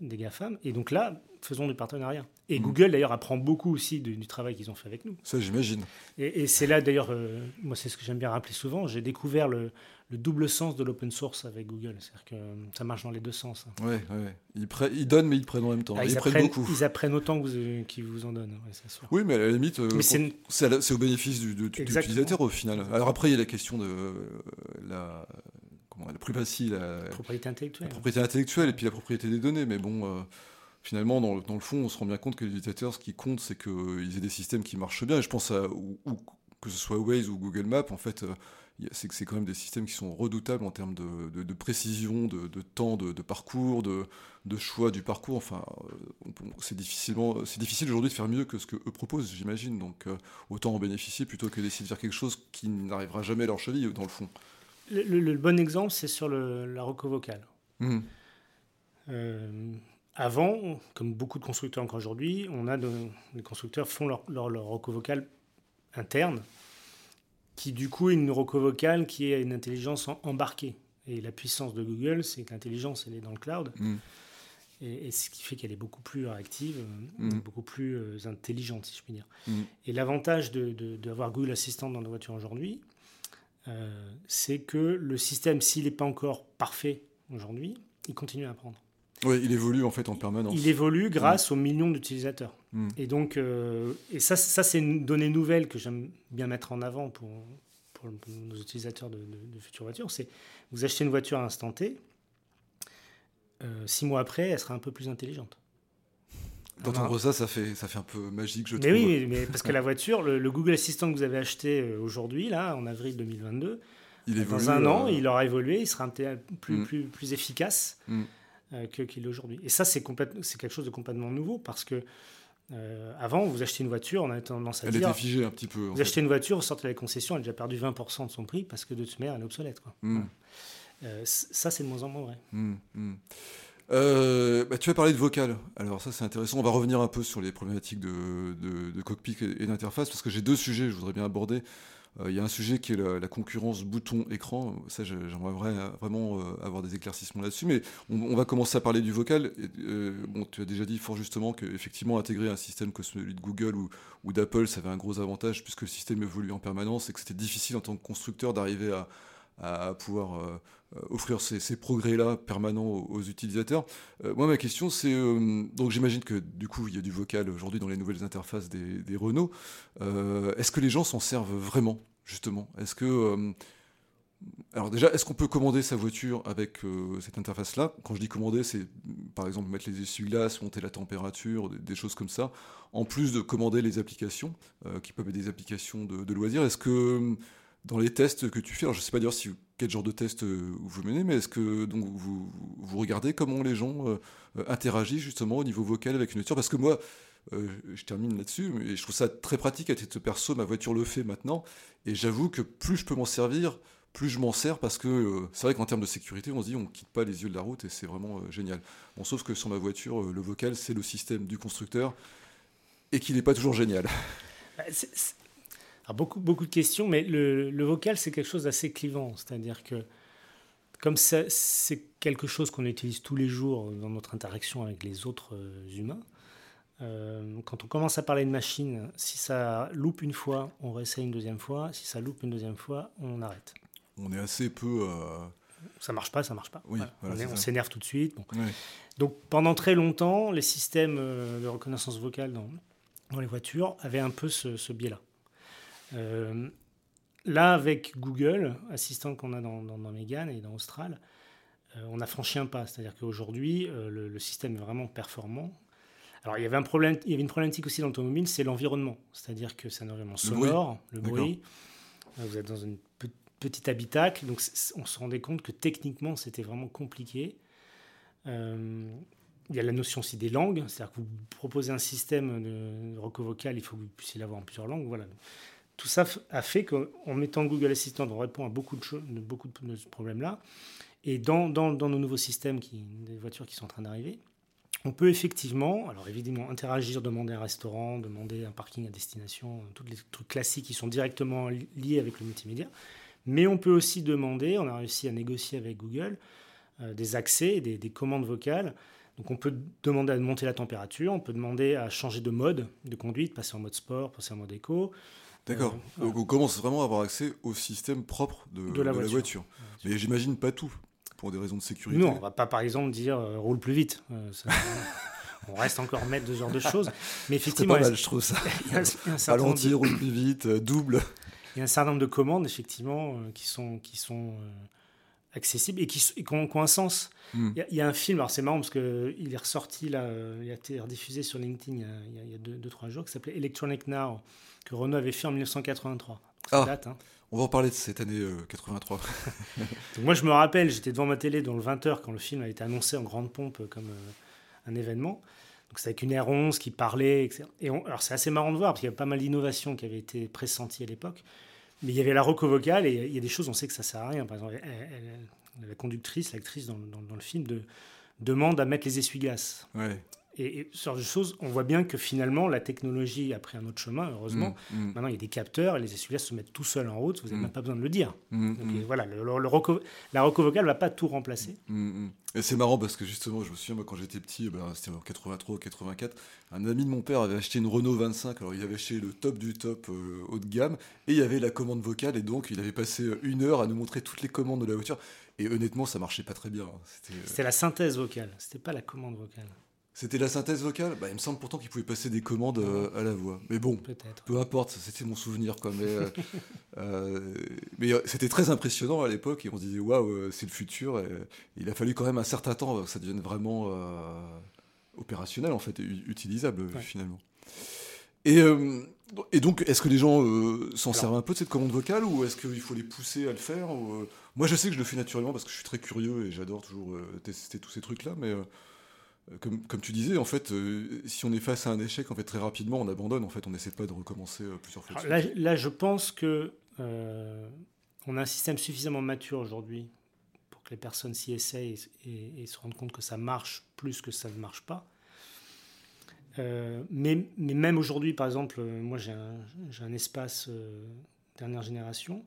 des GAFAM. Et donc là, faisons du partenariat. Et mmh. Google, d'ailleurs, apprend beaucoup aussi du, travail qu'ils ont fait avec nous. Ça, j'imagine. Et, c'est là, d'ailleurs, euh, moi, c'est ce que j'aime bien rappeler souvent, j'ai découvert le, le double sens de l'open source avec Google. C'est-à-dire que ça marche dans les deux sens. Oui, ouais. Ils, ils, donnent, mais ils prennent en même temps. Ah, ils, apprennent beaucoup. Ils apprennent autant qu'ils vous, en donnent, sûr. Oui, mais à la limite, euh, c'est au bénéfice du, de, l'utilisateur au final. Alors après, il y a la question de euh, la, la privacy, la, propriété intellectuelle. La propriété intellectuelle et puis la propriété des données. Mais bon, euh, finalement, dans, dans, le fond, on se rend bien compte que les utilisateurs, ce qui compte, c'est qu'ils aient des systèmes qui marchent bien. Et je pense à, que ce soit Waze ou Google Maps, en fait c'est que c'est quand même des systèmes qui sont redoutables en termes de, précision, de, temps de, parcours, de, choix du parcours. Enfin, euh, c'est difficilement, c'est difficile aujourd'hui de faire mieux que ce que eux proposent, j'imagine. Donc, euh, autant en bénéficier plutôt que d'essayer de faire quelque chose qui n'arrivera jamais à leur cheville, dans le fond. Le, bon exemple, c'est sur la roco vocale. Mmh. Euh, avant, comme beaucoup de constructeurs encore aujourd'hui, on a les constructeurs font leur, leur, leur roco vocale interne qui du coup est une vocale qui est une intelligence embarquée. Et la puissance de Google, c'est que l'intelligence, elle est dans le cloud. Mm. Et, ce qui fait qu'elle est beaucoup plus réactive, euh, mm. beaucoup plus euh, intelligente, si je puis dire. Et l'avantage d'avoir de, Google Assistant dans nos voitures aujourd'hui, euh, c'est que le système, s'il n'est pas encore parfait aujourd'hui, il continue à apprendre. Oui, il évolue en fait en permanence. Il évolue grâce aux millions d'utilisateurs. Hmm. Et donc, euh, et ça, ça c'est une donnée nouvelle que j'aime bien mettre en avant pour, pour nos utilisateurs de, futures voitures. C'est vous achetez une voiture à instant T, euh, six mois après, elle sera un peu plus intelligente. D'entendre ça, ça fait, ça fait un peu magique, je mais trouve. Oui, mais parce que la voiture, le, Google Assistant que vous avez acheté euh, aujourd'hui, là, en avril 2022, il dans un an, il aura évolué, il sera un plus, hmm. plus, plus efficace. Hmm. Euh, qu'il est aujourd'hui. Et ça, c'est quelque chose de complètement nouveau parce que euh, avant, vous achetez une voiture, on a tendance à elle dire. Elle était figée un petit peu. Vous achetez une voiture, vous sortez de la concession, elle a déjà perdu 20% de son prix parce que de toute manière, elle est obsolète. Quoi. Euh, ça, c'est de moins en moins vrai. Hmm. bah, tu as parlé de vocal. Alors ça c'est intéressant. On va revenir un peu sur les problématiques de, de, cockpit et d'interface parce que j'ai deux sujets que je voudrais bien aborder. Euh, il y a un sujet qui est la, concurrence bouton-écran. Ça, j'aimerais vraiment euh, avoir des éclaircissements là-dessus. Mais on, va commencer à parler du vocal. Euh, bon, tu as déjà dit fort justement qu'effectivement, intégrer un système comme celui de Google ou d'Apple, ça avait un gros avantage puisque le système évolue en permanence et que c'était difficile en tant que constructeur d'arriver à, pouvoir offrir ces, progrès-là permanents aux, utilisateurs. moi, ma question, c'est donc j'imagine que du coup, il y a du vocal aujourd'hui dans les nouvelles interfaces des, Renault. Est-ce que les gens s'en servent vraiment justement? Est-ce que. Euh, alors déjà, est-ce qu'on peut commander sa voiture avec euh, cette interface-là? Quand je dis commander, c'est par exemple mettre les essuie-glaces, monter la température, des, choses comme ça, en plus de commander les applications, euh, qui peuvent être des applications de, loisirs. Est-ce que dans les tests que tu fais, alors je ne sais pas dire si, quel genre de test vous menez, mais est-ce que donc, vous, vous, regardez comment les gens interagissent justement au niveau vocal avec une voiture? Parce que moi, euh, je termine là-dessus, mais je trouve ça très pratique à titre perso. Ma voiture le fait maintenant, et j'avoue que plus je peux m'en servir, plus je m'en sers parce que euh, c'est vrai qu'en termes de sécurité, on se dit on quitte pas les yeux de la route et c'est vraiment euh, génial. Sauf que sur ma voiture, le vocal, c'est le système du constructeur et qu'il n'est pas toujours génial. Alors, beaucoup, beaucoup de questions, mais le, le vocal, c'est quelque chose d'assez clivant. C'est-à-dire que comme c'est quelque chose qu'on utilise tous les jours dans notre interaction avec les autres humains, euh, quand on commence à parler de machine, si ça loupe une fois, on réessaye une deuxième fois. Si ça loupe une deuxième fois, on arrête. On est assez peu. Euh... Ça marche pas, ça marche pas. Oui, on s'énerve tout de suite. Donc pendant très longtemps, les systèmes euh, de reconnaissance vocale dans, dans les voitures avaient un peu ce, biais-là. Euh, là, avec Google, assistant qu'on a dans, dans, dans, Megan et dans Austral, on a franchi un pas. C'est-à-dire qu'aujourd'hui, le, le, système est vraiment performant. Alors, il y avait un problème, il y avait une problématique aussi dans l'automobile, c'est l'environnement. C'est-à-dire que c'est un environnement sonore, le bruit. Euh, vous êtes dans un petit habitacle, donc on se rendait compte que techniquement, c'était vraiment compliqué il y a la notion aussi des langues, c'est-à-dire que vous proposez un système de recours vocal, il faut que vous puissiez l'avoir en plusieurs langues. Voilà. Tout ça a fait qu'en mettant Google Assistant, on répond à beaucoup de, beaucoup de ce problème-là. Et dans, nos nouveaux systèmes, des voitures qui sont en train d'arriver, on peut effectivement, alors évidemment, interagir, demander un restaurant, demander un parking à destination, tous les trucs classiques qui sont directement liés avec le multimédia. Mais on peut aussi demander, on a réussi à négocier avec Google, euh, des accès, des, des commandes vocales donc on peut demander à monter la température, on peut demander à changer de mode de conduite, passer en mode sport, passer en mode éco. D'accord. Euh, Donc on commence vraiment à avoir accès au système propre de, la, voiture. Mais j'imagine pas tout, pour des raisons de sécurité. Non, on va pas par exemple dire euh, roule plus vite. Euh, [laughs] on reste encore maître de ce genre de choses. Mais effectivement, pas mal, je trouve ça. [laughs] Ralentir, roule plus vite, double. Il y a un certain nombre de commandes, effectivement, qui sont, qui sont accessibles et qui, ont, un sens. Hmm. Il y, a un film, alors c'est marrant parce qu'il est ressorti, là, il a été rediffusé sur LinkedIn il y a 2-3 jours, qui s'appelait Electronic Now, que Renault avait fait en 1983. Ah, date, hein. On va en parler de cette année 83. Euh, [laughs] moi, je me rappelle, j'étais devant ma télé dans le 20h quand le film a été annoncé en grande pompe comme euh, un événement. Donc c'est avec une R11 qui parlait, etc. Et alors c'est assez marrant de voir parce qu'il y a pas mal d'innovations qui avaient été pressenties à l'époque. Mais il y avait la roco vocale et il y a des choses, on sait que ça sert à rien. Par exemple, la conductrice, l'actrice dans, dans, le film, de, demande à mettre les essuie-glaces. Et, ce genre de choses, on voit bien que finalement, la technologie a pris un autre chemin, heureusement. Mm, mm. Maintenant, il y a des capteurs et les essuie-glaces se mettent tout seuls en route, vous n'avez mm. même pas besoin de le dire. Donc, voilà, le, la roco vocale ne va pas tout remplacer. Et c'est marrant parce que justement, je me souviens, moi, quand j'étais petit, ben, c'était en 83 ou 84, un ami de mon père avait acheté une Renault 25. Alors, il avait acheté le top du top euh, haut de gamme et il y avait la commande vocale. Et donc, il avait passé une heure à nous montrer toutes les commandes de la voiture. Et honnêtement, ça marchait pas très bien. C'était euh, la synthèse vocale, c'était pas la commande vocale. C'était la synthèse vocale bah, Il me semble pourtant qu'il pouvait passer des commandes euh, à la voix. Mais bon, peu importe, c'était mon souvenir. Quoi. Mais, euh, [laughs] euh, c'était très impressionnant à l'époque et on se disait waouh, c'est le futur. Et, il a fallu quand même un certain temps que ça devienne vraiment opérationnel, en fait, utilisable finalement. Et, et, donc, est-ce que les gens s'en servent un peu de cette commande vocale ou est-ce qu'il faut les pousser à le faire Moi, je sais que je le fais naturellement parce que je suis très curieux et j'adore toujours tester tous ces trucs-là, mais comme, comme, tu disais, en fait, euh, si on est face à un échec, en fait, très rapidement, on abandonne. En fait, on n'essaie pas de recommencer euh, plusieurs fois. Là, là, je pense que euh, on a un système suffisamment mature aujourd'hui pour que les personnes s'y essayent et, se rendent compte que ça marche plus que ça ne marche pas. mais, mais, même aujourd'hui, par exemple, moi, j'ai un, un, espace dernière génération.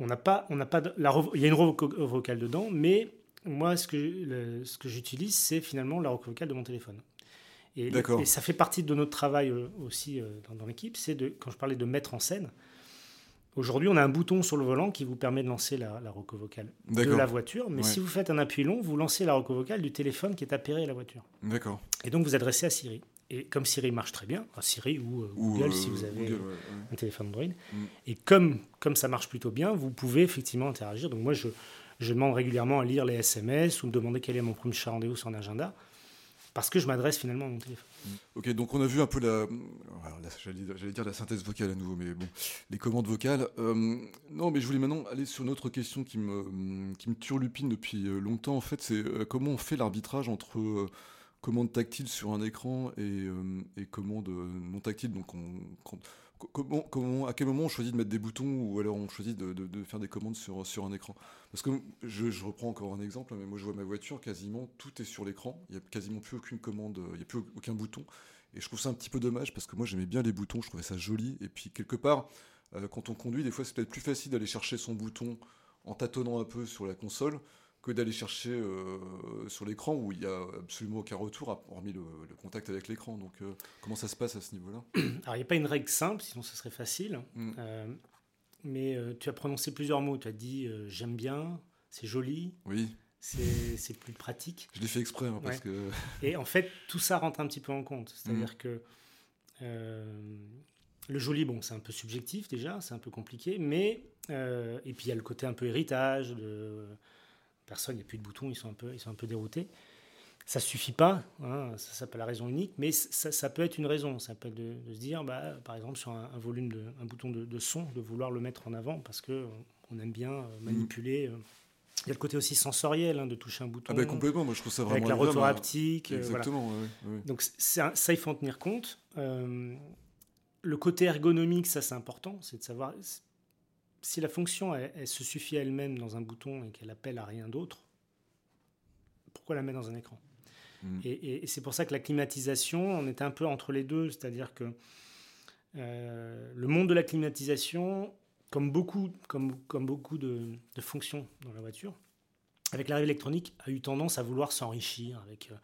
On n'a pas, on n'a pas, la, il y a une vocale dedans, mais moi, ce que, ce que j'utilise, c'est finalement la rock vocale de mon téléphone. Et, et, ça fait partie de notre travail euh, aussi euh, dans, l'équipe, c'est de, quand je parlais de mettre en scène, aujourd'hui on a un bouton sur le volant qui vous permet de lancer la, la roco vocale de la voiture, mais si vous faites un appui long, vous lancez la roco vocale du téléphone qui est appairé à la voiture. D'accord. Et donc vous adressez à Siri. Et comme Siri marche très bien, Siri ou, euh, Google si vous avez un téléphone Android, mm. et comme, comme ça marche plutôt bien, vous pouvez effectivement interagir. Donc moi je je demande régulièrement à lire les SMS ou me demander quel est mon premier rendez-vous sur un agenda, parce que je m'adresse finalement à mon téléphone. Ok, donc on a vu un peu la, j'allais dire la synthèse vocale à nouveau, mais bon, les commandes vocales. Euh, non, mais je voulais maintenant aller sur une autre question qui me, qui me turlupine depuis euh, longtemps. En fait, c'est euh, comment on fait l'arbitrage entre commande tactile sur un écran et, et commande non tactile. Donc, on, comment, à quel moment on choisit de mettre des boutons ou alors on choisit de, faire des commandes sur, sur un écran? Parce que je, reprends encore un exemple, mais moi je vois ma voiture, quasiment tout est sur l'écran, il n'y a quasiment plus aucune commande, il n'y a plus aucun bouton. Et je trouve ça un petit peu dommage parce que moi j'aimais bien les boutons, je trouvais ça joli. Et puis quelque part, euh, quand on conduit, des fois c'est peut-être plus facile d'aller chercher son bouton en tâtonnant un peu sur la console que d'aller chercher euh, sur l'écran où il n'y a absolument aucun retour, hormis le, contact avec l'écran. Donc, euh, comment ça se passe à ce niveau-là? [clears throat] Alors, il n'y a pas une règle simple, sinon ce serait facile. Mm. Euh, mais tu as prononcé plusieurs mots. Tu as dit j'aime bien, c'est joli. Oui. C'est plus pratique. Je l'ai fait exprès, hein, parce que... Et [laughs] en fait, tout ça rentre un petit peu en compte. C'est-à-dire mm. que le joli, bon, c'est un peu subjectif déjà, c'est un peu compliqué, mais... et puis, il y a le côté un peu héritage de personne, il n'y a plus de boutons, ils sont un peu, ils sont un peu déroutés. Ça suffit pas, hein, ça pas la raison unique, mais ça, peut être une raison. Ça peut être de, se dire, bah, par exemple, sur un, volume, de, un bouton de, son, de vouloir le mettre en avant parce que on aime bien euh, manipuler euh, Il y a le côté aussi sensoriel hein, de toucher un bouton. Ah ben complètement, moi je trouve ça vraiment Avec la retour hein. haptique. euh, voilà. Exactement, ouais, ouais, ouais. Donc un- ça, il faut en tenir compte. Euh, le côté ergonomique, ça c'est important, c'est de savoir si la fonction elle, elle se suffit à elle-même dans un bouton et qu'elle appelle à rien d'autre. Pourquoi la mettre dans un écran? Mm. Et, et- et c'est pour ça que la climatisation, on était un peu entre les deux, c'est-à-dire que euh, le monde de la climatisation, comme beaucoup, comme, comme beaucoup de, de fonctions dans la voiture, avec l'arrivée électronique, a eu tendance à vouloir s'enrichir avec euh,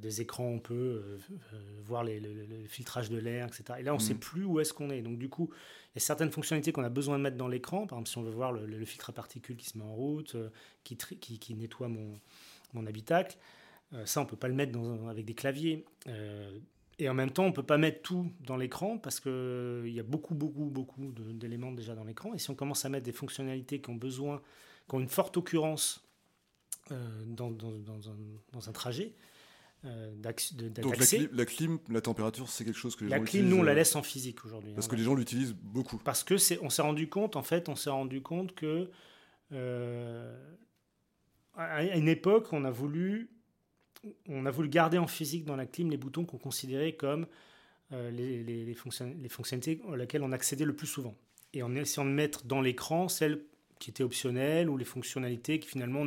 des écrans, on peut euh, euh, voir les- le, filtrage de l'air, etc. Et là, on ne sait Mhm. plus où est-ce qu'on est. Donc, du coup, il y a certaines fonctionnalités qu'on a besoin de mettre dans l'écran. Par exemple, si on veut voir le, filtre à particules qui se met en route, euh, qui, tri- qui, qui nettoie mon, mon habitacle, euh, ça, on ne peut pas le mettre dans- avec des claviers. Euh, et en même temps, on ne peut pas mettre tout dans l'écran parce qu'il y a beaucoup, beaucoup, beaucoup d'éléments déjà dans l'écran. Et si on commence à mettre des fonctionnalités qui ont besoin, qui ont une forte occurrence euh, dans, dans- dans un, dans un trajet, euh, de- Donc la, clim, la clim, la température, c'est quelque chose que les la gens clim, nous, on la euh, laisse en physique aujourd'hui. Parce hein. que les gens l'utilisent beaucoup. Parce que c'est, on s'est rendu compte, en fait, on s'est rendu compte que euh, à une époque, on a voulu, on a voulu garder en physique dans la clim les boutons qu'on considérait comme euh, les, les- les fonctionnalités, les fonctionnalités auxquelles on accédait le plus souvent. Et en essayant de mettre dans l'écran celles qui étaient optionnelles ou les fonctionnalités qui finalement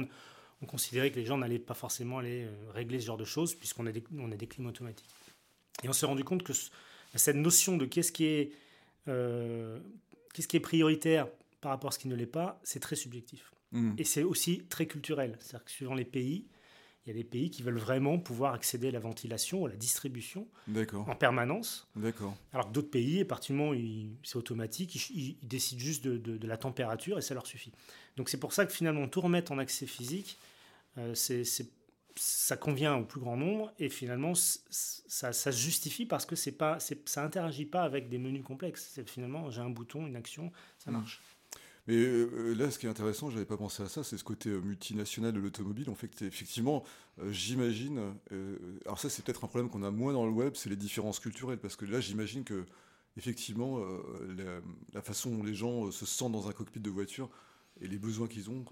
on, on considérait que les gens n'allaient pas forcément aller euh, régler ce genre de choses puisqu'on a des, on a des clims automatiques. Et on s'est rendu compte que ce- cette notion de qu'est-ce qui est euh, qu'est-ce qui est prioritaire par rapport à ce qui ne l'est pas, c'est très subjectif. Mm. Et c'est aussi très culturel. C'est-à-dire que suivant les pays, il y a des pays qui veulent vraiment pouvoir accéder à la ventilation, à la distribution en permanence, d'accord. alors que d'autres pays, à partir du moment c'est automatique, ils, décident juste de, de- de la température et ça leur suffit. Donc c'est pour ça que finalement tout remettre en accès physique, euh, c'est- ça convient au plus grand nombre et finalement ça, ça se justifie parce que c'est pas, c'est- ça interagit pas avec des menus complexes. C'est finalement j'ai un bouton, une action, ça Mm. marche. Mais euh, là, ce qui est intéressant, j'avais pas pensé à ça, c'est ce côté euh, multinational de l'automobile. En fait, effectivement, euh, j'imagine. alors ça, c'est peut-être un problème qu'on a moins dans le web, c'est les différences culturelles, parce que là, j'imagine que effectivement, la, façon dont les gens se sentent dans un cockpit de voiture et les besoins qu'ils ont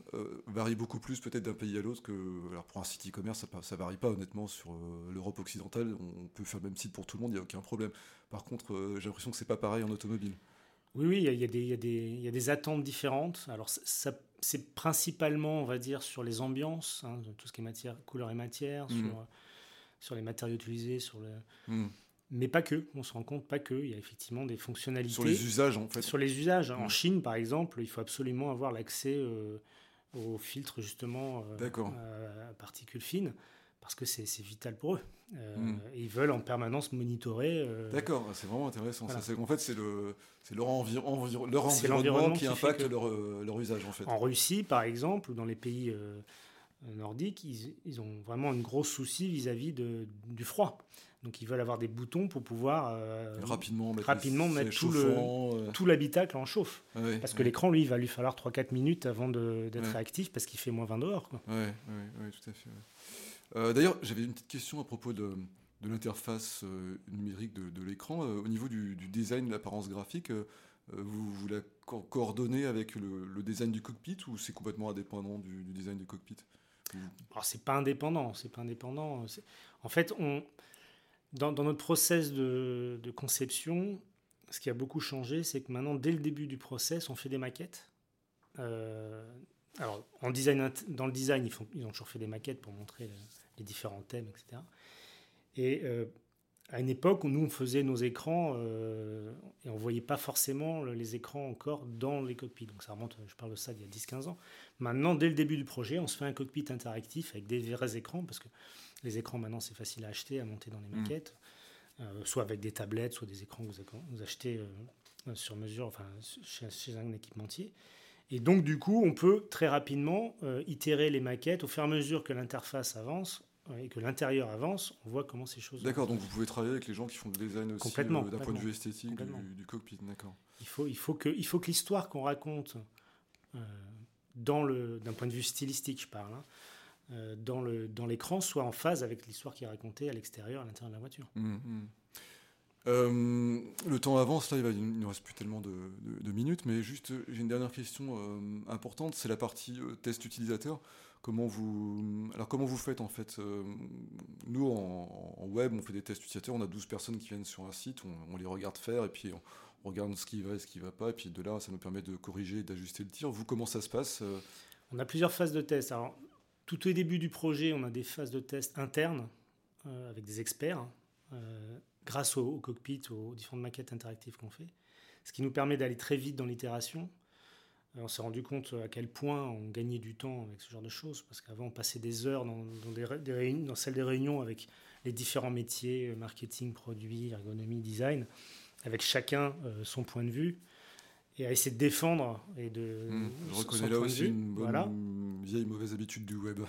varient beaucoup plus peut-être d'un pays à l'autre que. Alors pour un site e-commerce, ça, ça varie pas honnêtement sur l'Europe occidentale. On peut faire le même site pour tout le monde, il n'y a aucun problème. Par contre, j'ai l'impression que c'est pas pareil en automobile. Oui, oui, il y y, a des- il y a des- il y a des attentes différentes. Alors, ça- c'est principalement, on va dire, sur les ambiances, hein, tout ce qui est matière, couleur et matière, Mhm. sur, sur les matériaux utilisés, sur le... Mm. mais pas que. On se rend compte pas que. Il y a effectivement des fonctionnalités Sur les usages, en fait. Sur les usages. En Mhm. Chine, par exemple, il faut absolument avoir l'accès euh, aux filtres justement euh, D'accord. à particules fines parce que c'est vital pour eux. Euh, et Ils veulent en permanence monitorer. euh, D'accord, c'est vraiment intéressant. Voilà. En fait, c'est le, leur, envi- leur environnement qui impacte leur, euh, leur usage, en fait. En Russie, par exemple, ou dans les pays euh, nordiques, ils, ils ont vraiment un gros souci vis-à-vis du froid. Donc ils veulent avoir des boutons pour pouvoir rapidement mettre, rapidement mettre tout l'habitacle en chauffe. ouais, Parce que ouais, l'écran, lui, il va lui falloir 3-4 minutes avant d'être Ouais. réactif parce qu'il fait moins 20 dehors. ouais, ouais, tout à fait. Euh, D'ailleurs, j'avais une petite question à propos de, l'interface euh, numérique de, l'écran. Euh, au niveau du, design, de l'apparence graphique, vous, vous la co- coordonnez avec le, design du cockpit ou c'est complètement indépendant du, design du cockpit? Alors c'est pas indépendant, c'est pas indépendant. En fait, dans, notre process de, conception, ce qui a beaucoup changé, c'est que maintenant, dès le début du process, on fait des maquettes. Alors, en design, dans le design, ils, font, ils ont toujours fait des maquettes pour montrer le- les différents thèmes, etc. Et euh, à une époque où nous, on faisait nos écrans euh, et on voyait pas forcément le- les écrans encore dans les cockpits. Donc ça remonte, je parle de ça d'il y a 10-15 ans. Maintenant, dès le début du projet, on se fait un cockpit interactif avec des vrais écrans, parce que les écrans, maintenant, c'est facile à acheter, à monter dans les Mm. maquettes, euh, soit avec des tablettes, soit des écrans que vous, ac- vous achetez euh, sur mesure, enfin, chez, chez un équipementier. Et donc, du coup, on peut très rapidement euh, itérer les maquettes au fur et à mesure que l'interface avance euh, et que l'intérieur avance, on voit comment ces choses. D'accord, donc vous pouvez travailler avec les gens qui font le design aussi euh, d'un point de vue esthétique du, du cockpit. D'accord. Il faut, il faut que, il faut que l'histoire qu'on raconte, euh, dans le, d'un point de vue stylistique, je parle, hein, dans, le, dans l'écran, soit en phase avec l'histoire qui est racontée à l'extérieur, à l'intérieur de la voiture. Mm, mm. Euh, le temps avance, il ne reste plus tellement de, minutes, mais juste, j'ai une dernière question euh, importante, c'est la partie euh, test utilisateur. Comment vous, alors comment vous faites en fait Nous, en, web, on fait des tests utilisateurs, on a 12 personnes qui viennent sur un site, on, les regarde faire, et puis on, regarde ce qui va et ce qui ne va pas, et puis de là, ça nous permet de corriger et d'ajuster le tir. Vous, comment ça se passe On a plusieurs phases de test. Alors, tout au début du projet, on a des phases de test internes avec des experts grâce au, cockpit, aux différentes maquettes interactives qu'on fait, ce qui nous permet d'aller très vite dans l'itération. Euh, on s'est rendu compte à quel point on gagnait du temps avec ce genre de choses, parce qu'avant on passait des heures dans, des, réunions, dans celle des réunions avec les différents métiers, euh, marketing, produit, ergonomie, design, avec chacun euh, son point de vue et à essayer de défendre et de. Mmh, je reconnais là aussi une bonne vieille mauvaise habitude du web.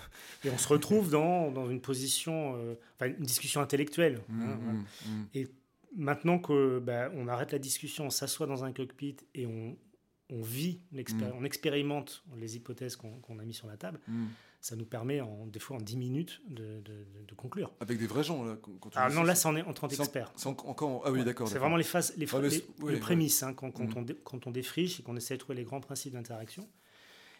Et on se retrouve dans, dans une position, euh, enfin une discussion intellectuelle. Mmh, hein, mmh, et maintenant que bah, on arrête la discussion, on s'assoit dans un cockpit et on, on vit, on expérimente les hypothèses qu'on a mis sur la table ça nous permet, en, des fois en 10 minutes, de, de, conclure. Avec des vrais gens, là Ah non, là, c'est en, en 30 experts. encore, ah oui, d'accord. C'est vraiment les phases, les, les, prémices, hein, quand, quand, on, quand on défriche et qu'on essaie de trouver les grands principes d'interaction.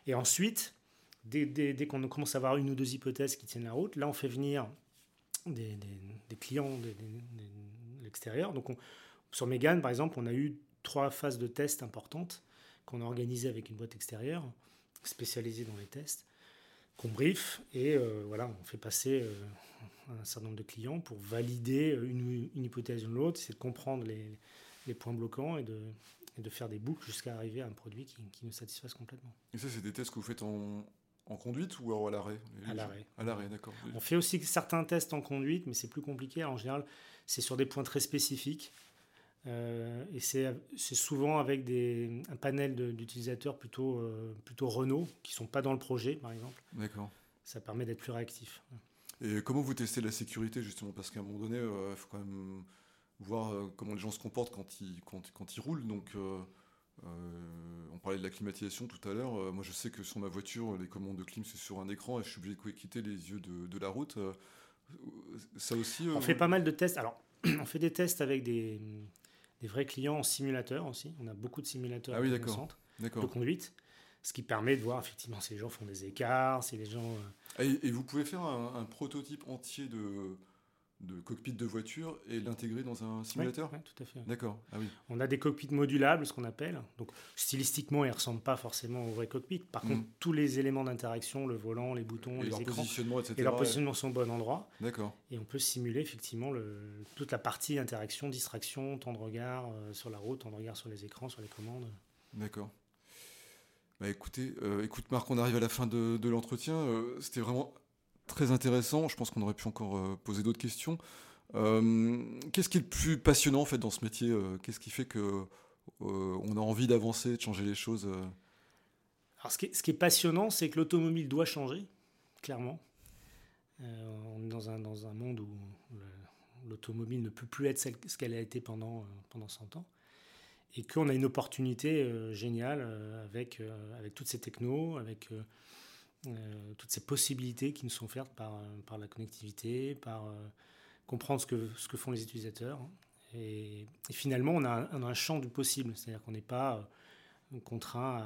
Et ensuite, dès, dès, dès qu'on commence à avoir une ou deux hypothèses qui tiennent la route, là, on fait venir des, des, des clients de l'extérieur. Donc, on, sur Megan, par exemple, on a eu trois phases de tests importantes qu'on a organisées avec une boîte extérieure spécialisée dans les tests qu'on brief et euh, voilà, on fait passer euh, un certain nombre de clients pour valider une, une hypothèse ou l'autre, c'est de comprendre les, les, points bloquants et de, et de faire des boucles jusqu'à arriver à un produit qui, qui, nous satisfasse complètement. Et ça, c'est des tests que vous faites en, en conduite ou à l'arrêt? À l'arrêt. À l'arrêt, d'accord. On fait aussi certains tests en conduite, mais c'est plus compliqué. En général, c'est sur des points très spécifiques. Euh, et c'est souvent avec des, un panel d'utilisateurs plutôt, euh, plutôt Renault, qui ne sont pas dans le projet, par exemple. D'accord. Ça permet d'être plus réactif. Et comment vous testez la sécurité, justement? Parce qu'à un moment donné, euh, il faut quand même voir comment les gens se comportent quand ils, quand, quand ils roulent. Donc, on parlait de la climatisation tout à l'heure. moi, je sais que sur ma voiture, les commandes de clim, c'est sur un écran et je suis obligé de quitter les yeux de, de la route. ça aussi. On fait pas mal de tests. Alors, [clears throat] on fait des tests avec des des vrais clients en simulateur aussi. On a beaucoup de simulateurs ah oui, dans le centre de conduite, ce qui permet de voir effectivement si les gens font des écarts, si les gens... Euh, et, vous pouvez faire un prototype entier de, de cockpit de voiture et l'intégrer dans un simulateur Oui, tout à fait. D'accord. Ah oui. On a des cockpits modulables, ce qu'on appelle. Donc, stylistiquement, ils ne ressemblent pas forcément au vrai cockpit. Par mm. contre, tous les éléments d'interaction, le volant, les boutons, les écrans, et leur positionnement sont au bon endroit. D'accord. Et on peut simuler effectivement le, toute la partie interaction, distraction, temps de regard euh, sur la route, temps de regard sur les écrans, sur les commandes. D'accord. Bah écoutez, euh, écoute Marc, on arrive à la fin de, de l'entretien. Euh, c'était vraiment très intéressant. Je pense qu'on aurait pu encore euh, poser d'autres questions. Euh, qu'est-ce qui est le plus passionnant en fait dans ce métier euh, Qu'est-ce qui fait que on a envie d'avancer, de changer les choses Alors, ce qui est, passionnant, c'est que l'automobile doit changer, clairement. on est dans un, dans un monde où l'automobile ne peut plus être ce qu'elle a été pendant, pendant 100 ans. Et qu'on a une opportunité géniale avec, avec toutes ces technos, avec euh, toutes ces possibilités qui nous sont offertes par, par la connectivité, par euh, comprendre ce que, ce que font les utilisateurs. Et, finalement, on a, un, un champ du possible, c'est-à-dire qu'on n'est pas euh, contraint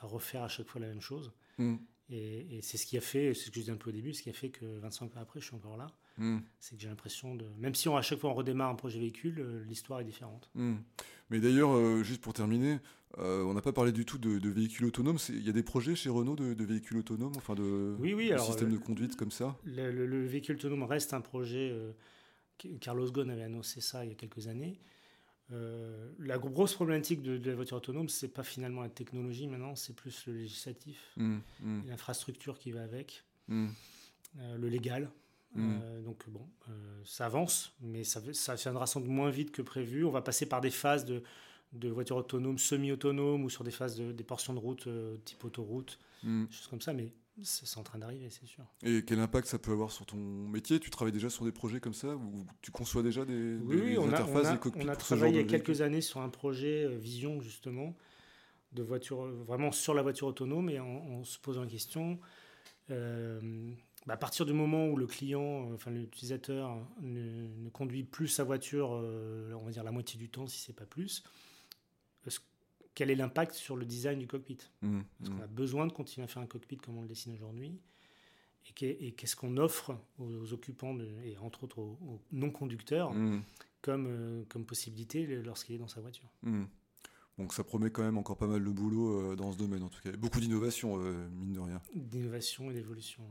à, refaire à chaque fois la même chose. Mm. Et, c'est ce qui a fait, c'est ce que je disais un peu au début, ce qui a fait que 25 ans après, je suis encore là. Mm. C'est que j'ai l'impression de. Même si on, à chaque fois on redémarre un projet véhicule, l'histoire est différente. Mm. Mais d'ailleurs, juste pour terminer, euh, on n'a pas parlé du tout de, véhicules autonomes. Il y a des projets chez Renault de, véhicules autonomes, enfin de, oui, oui, système de conduite comme ça? le, véhicule autonome reste un projet. Euh, Carlos Ghosn avait annoncé ça il y a quelques années. Euh, la grosse problématique de, la voiture autonome, c'est pas finalement la technologie maintenant, c'est plus le législatif, mmh, mmh. l'infrastructure qui va avec, mmh. le légal. Donc bon, ça avance, mais ça, ça viendra sans doute moins vite que prévu. On va passer par des phases de, de voitures autonomes, semi-autonomes ou sur des phases de, des portions de route euh, type autoroute, mm. choses comme ça, mais c'est en train d'arriver, c'est sûr. Et quel impact ça peut avoir sur ton métier? Tu travailles déjà sur des projets comme ça ou tu conçois déjà des, oui, on interfaces, a, on a, travaillé il y a quelques années sur un projet euh, Vision justement de voiture, vraiment sur la voiture autonome et en, se posant la question bah, à partir du moment où le client, euh, enfin l'utilisateur, ne, conduit plus sa voiture, euh, on va dire la moitié du temps, si c'est pas plus, quel est l'impact sur le design du cockpit? Mmh, Est-ce qu'on mmh. a besoin de continuer à faire un cockpit comme on le dessine aujourd'hui? Et qu'est-ce qu'on offre aux, occupants, et entre autres aux, non-conducteurs, mmh. comme, euh, comme possibilité lorsqu'il est dans sa voiture? Donc ça promet quand même encore pas mal de boulot dans ce domaine en tout cas. Beaucoup d'innovation, mine de rien. D'innovation et d'évolution.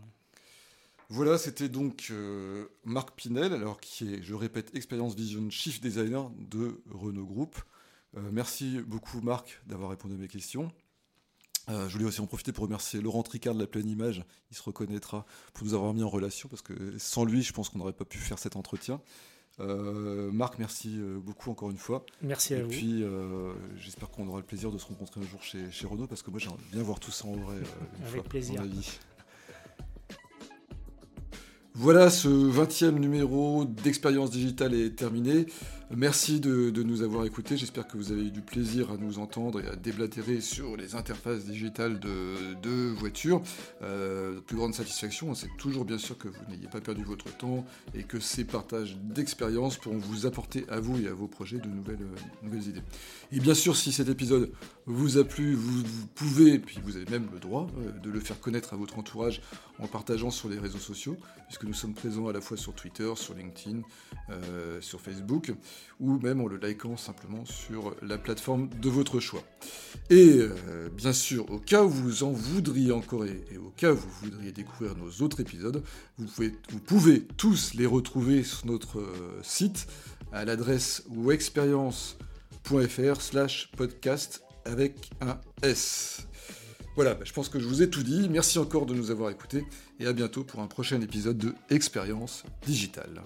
Voilà, c'était donc euh, Marc Pinel, alors qui est, je répète, Experience Vision Chief Designer de Renault Group. Euh, merci beaucoup Marc d'avoir répondu à mes questions. Euh, je voulais aussi en profiter pour remercier Laurent Tricard de la pleine image, il se reconnaîtra, pour nous avoir mis en relation, parce que sans lui, je pense qu'on n'aurait pas pu faire cet entretien. Marc, merci beaucoup encore une fois. Merci à vous. Et puis, j'espère qu'on aura le plaisir de se rencontrer un jour chez, chez Renault, parce que moi, j'aimerais bien voir tout ça en vrai. Avec plaisir. Voilà, ce 20e numéro d'Expérience Digitale est terminé. Merci de, nous avoir écoutés. J'espère que vous avez eu du plaisir à nous entendre et à déblatérer sur les interfaces digitales de, voitures. Euh, plus grande satisfaction, c'est toujours bien sûr que vous n'ayez pas perdu votre temps et que ces partages d'expérience pourront vous apporter à vous et à vos projets de nouvelles, euh, idées. Et bien sûr, si cet épisode vous a plu, vous, pouvez, puis vous avez même le droit euh, de le faire connaître à votre entourage en partageant sur les réseaux sociaux, puisque nous sommes présents à la fois sur Twitter, sur LinkedIn, sur Facebook ou même en le likant simplement sur la plateforme de votre choix. Et euh, bien sûr, au cas où vous en voudriez encore et, au cas où vous voudriez découvrir nos autres épisodes, vous pouvez, tous les retrouver sur notre euh, site à l'adresse wexperience.fr slash podcast avec un S. Voilà, je pense que je vous ai tout dit. Merci encore de nous avoir écoutés et à bientôt pour un prochain épisode de Expérience Digitale.